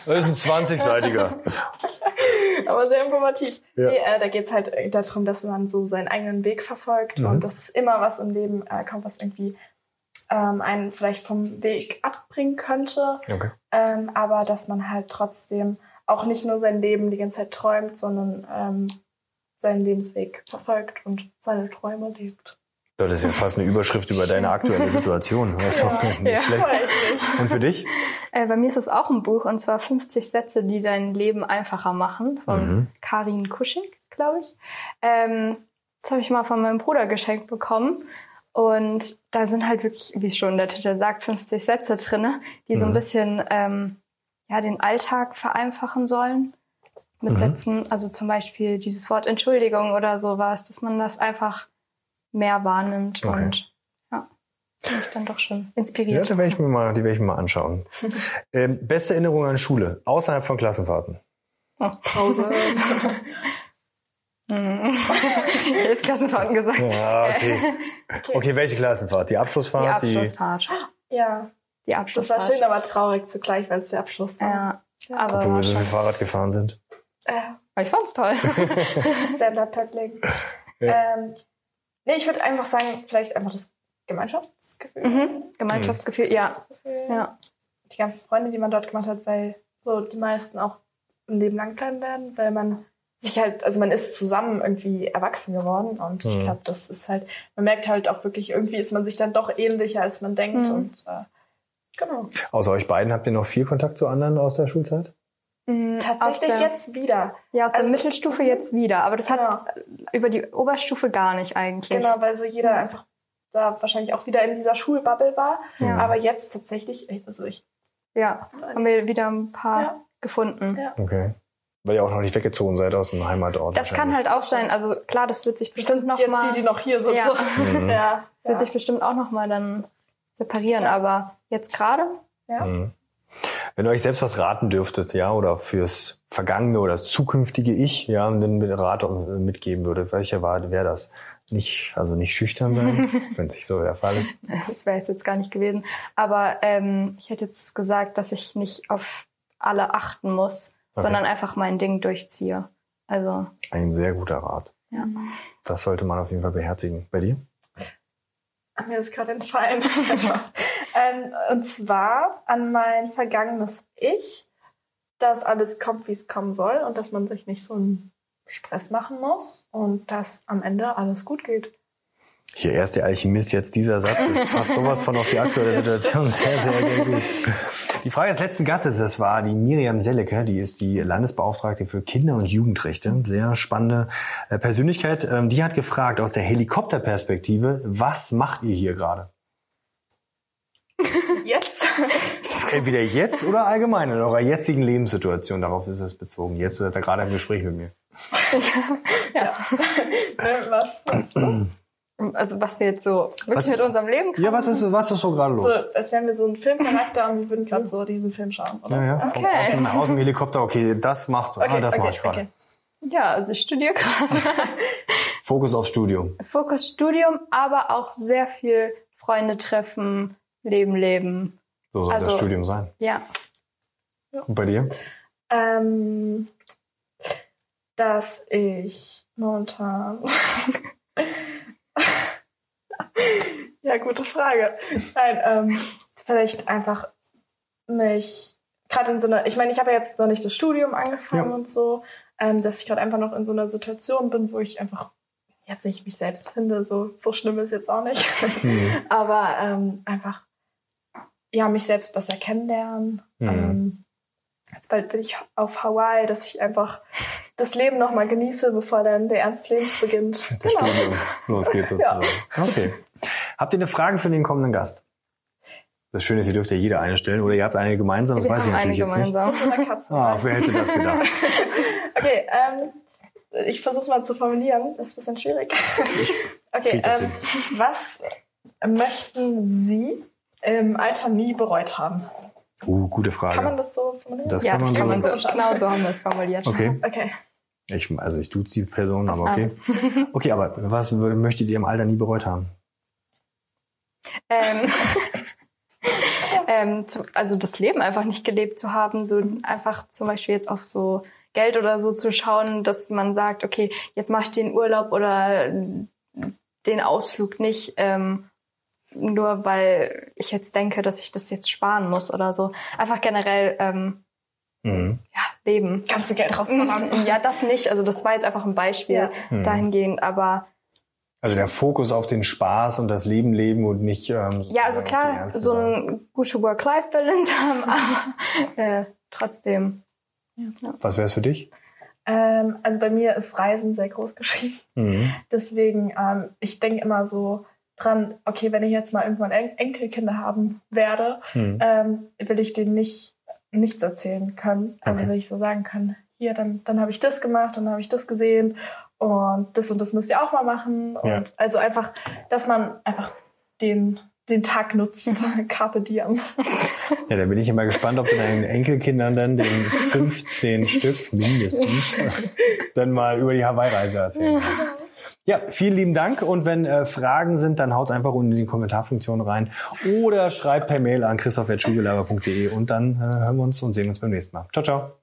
Das ist ein 20-seitiger. aber sehr informativ. Ja. Nee, äh, da geht's halt äh, darum, dass man so seinen eigenen Weg verfolgt Mhm. und dass es immer was im Leben äh, kommt, was irgendwie ähm, einen vielleicht vom Weg abbringen könnte. Okay. Ähm, aber dass man halt trotzdem auch nicht nur sein Leben die ganze Zeit träumt, sondern ähm, seinen Lebensweg verfolgt und seine Träume lebt. Das ist ja fast eine Überschrift über deine aktuelle Situation. Ja. schlecht. Und für dich? Äh, bei mir ist es auch ein Buch und zwar 50 Sätze, die dein Leben einfacher machen von Mhm. Karin Kuschig, glaube ich. Ähm, das habe ich mal von meinem Bruder geschenkt bekommen. Und da sind halt wirklich, wie schon der Titel sagt, 50 Sätze drinne, die so ein Mhm. bisschen ähm, ja, den Alltag vereinfachen sollen. Mit Mhm. Sätzen, also zum Beispiel dieses Wort Entschuldigung oder sowas, dass man das einfach mehr wahrnimmt Okay. und ja, bin ich dann doch schon Ja, inspiriert. die werde ich mir mal, die werde ich mir mal anschauen. Ähm, beste Erinnerung an Schule, außerhalb von Klassenfahrten. Pause. Jetzt Klassenfahrten gesagt. Ja, okay. Okay, welche Klassenfahrt? Die Die Abschlussfahrt? Abschlussfahrt. ja, Die das war Abschlussfahrt. schön, aber traurig zugleich, weil es der Abschluss war. Ja, Obwohl aber wir war so viel Fahrrad gefahren sind. Äh, aber ich fand's toll. Stand-up-Paddling. Ja. Ähm, nee, ich würde einfach sagen, vielleicht einfach das Gemeinschaftsgefühl. mhm. Gemeinschaftsgefühl, ja. Gemeinschaftsgefühl. Ja. Die ganzen Freunde, die man dort gemacht hat, weil so die meisten auch ein Leben lang bleiben werden, weil man sich halt, also man ist zusammen irgendwie erwachsen geworden und ich Mhm. glaube, das ist halt, man merkt halt auch wirklich, irgendwie ist man sich dann doch ähnlicher, als man denkt Mhm. und äh, genau. Außer euch beiden habt ihr noch viel Kontakt zu anderen aus der Schulzeit? Aus Tatsächlich der, jetzt wieder. Ja, aus der Also- Mittelstufe jetzt wieder. Aber das Genau. hat über die Oberstufe gar nicht eigentlich. Genau, weil so jeder einfach da wahrscheinlich auch wieder in dieser Schulbubble war. Ja. Aber jetzt tatsächlich, also ich, Ja, haben wir wieder ein paar Ja. gefunden. Ja. Okay. Weil ihr auch noch nicht weggezogen seid aus dem Heimatort. Das kann halt auch sein. Also klar, das wird sich bestimmt noch jetzt mal, die, die noch hier sind. Ja. So. Mhm. Ja, wird ja. sich bestimmt auch noch mal dann separieren. Ja. Aber jetzt gerade, ja. Mhm. Wenn ihr euch selbst was raten dürftet, ja, oder fürs vergangene oder das zukünftige Ich, ja, einen Rat mitgeben würdet, welcher war, wäre das? Nicht, also nicht schüchtern sein, wenn es nicht so der Fall ist. das wäre jetzt gar nicht gewesen. Aber ähm, ich hätte jetzt gesagt, dass ich nicht auf alle achten muss, Okay. sondern einfach mein Ding durchziehe. Also Ein sehr guter Rat. ja. Das sollte man auf jeden Fall beherzigen. Bei dir? Mir ist gerade entfallen. ähm, und zwar an mein vergangenes Ich, dass alles kommt, wie es kommen soll und dass man sich nicht so einen Stress machen muss und dass am Ende alles gut geht. Hier erst der Alchemist, jetzt dieser Satz. Das passt sowas von auf die aktuelle Situation sehr, sehr, sehr gut. Die Frage des letzten Gastes, das war die Miriam Sellecke, die ist die Landesbeauftragte für Kinder- und Jugendrechte. Sehr spannende äh, Persönlichkeit. Ähm, Die hat gefragt aus der Helikopterperspektive, was macht ihr hier gerade? Jetzt? Entweder jetzt oder allgemein in eurer jetzigen Lebenssituation. Darauf ist es bezogen. Jetzt seid ihr gerade im Gespräch mit mir. ne, was? was? Also was wir jetzt so wirklich Was- mit unserem Leben Ja, was ist, was ist so gerade los? so, als wären wir so ein Filmcharakter und wir würden gerade so diesen Film schauen, oder? Ja, ja. Okay. aus, dem, aus dem Helikopter, okay, das macht, ah, Okay, das okay, mache ich gerade. okay. Ja, also ich studiere gerade. Fokus aufs Studium. Fokus Studium, aber auch sehr viel Freunde treffen, Leben leben. So soll das Also- Studium sein. Ja. Und bei dir? Ähm, dass ich momentan Ja, gute Frage. Nein, ähm, vielleicht einfach mich gerade in so einer, ich meine, ich habe ja jetzt noch nicht das Studium angefangen Ja. und so, ähm, dass ich gerade einfach noch in so einer Situation bin, wo ich einfach jetzt nicht mich selbst finde, so, so schlimm ist jetzt auch nicht, Mhm. aber ähm, einfach ja mich selbst besser kennenlernen. Mhm. Ähm, jetzt bald bin ich auf Hawaii, dass ich einfach das Leben noch mal genieße, bevor dann der Ernst des Lebens beginnt. Das Studium. Los geht's sozusagen. Okay. Habt ihr eine Frage für den kommenden Gast? Das Schöne ist, ihr dürft ja jeder eine stellen oder ihr habt eine gemeinsam, das Wir weiß ich natürlich jetzt nicht. gemeinsam. Oder Katze. Ah, wer hätte das gedacht? Okay, ähm, ich versuche mal zu formulieren. Das ist ein bisschen schwierig. Okay, ähm, was möchten Sie im Alter nie bereut haben? Uh, gute Frage. Kann man das so formulieren? Das Ja, kann man das kann man so. so, genau so haben wir es formuliert. Okay. Okay. Ich, also ich duze die Person, aber okay. Alles. Okay, aber was möchtet ihr im Alter nie bereut haben? Ähm, ähm, zu, also das Leben einfach nicht gelebt zu haben, so einfach zum Beispiel jetzt auf so Geld oder so zu schauen, dass man sagt, okay, jetzt mache ich den Urlaub oder den Ausflug nicht, ähm, nur weil ich jetzt denke, dass ich das jetzt sparen muss oder so. Einfach generell ähm, Mhm. ja, leben. Ganze Geld rausballern. Ja, das nicht. Also das war jetzt einfach ein Beispiel Ja. Mhm. dahingehend, aber Also der Fokus auf den Spaß und das Leben leben und nicht. Ähm, Ja, also die klar, so eine gute Work-Life-Balance haben, aber äh, trotzdem. Was wäre es für dich? Ähm, also bei mir ist Reisen sehr groß geschrieben. Mhm. Deswegen, ähm, ich denke immer so dran, okay, wenn ich jetzt mal irgendwann En Enkelkinder haben werde, Mhm. ähm, will ich denen nicht nichts erzählen können. Also Okay. will ich so sagen können, hier, dann, dann habe ich das gemacht, dann habe ich das gesehen und das und das müsst ihr auch mal machen. Ja. Und also einfach, dass man einfach den, den Tag nutzt. Carpe diem. Ja, da bin ich immer gespannt, ob du deinen Enkelkindern dann den 15 Stück mindestens dann mal über die Hawaii-Reise erzählen kannst. Ja, vielen lieben Dank und wenn äh, Fragen sind, dann haut's einfach unten in die Kommentarfunktion rein oder schreibt per Mail an christoph.schulgelaber.de und dann äh, hören wir uns und sehen uns beim nächsten Mal. Ciao, ciao.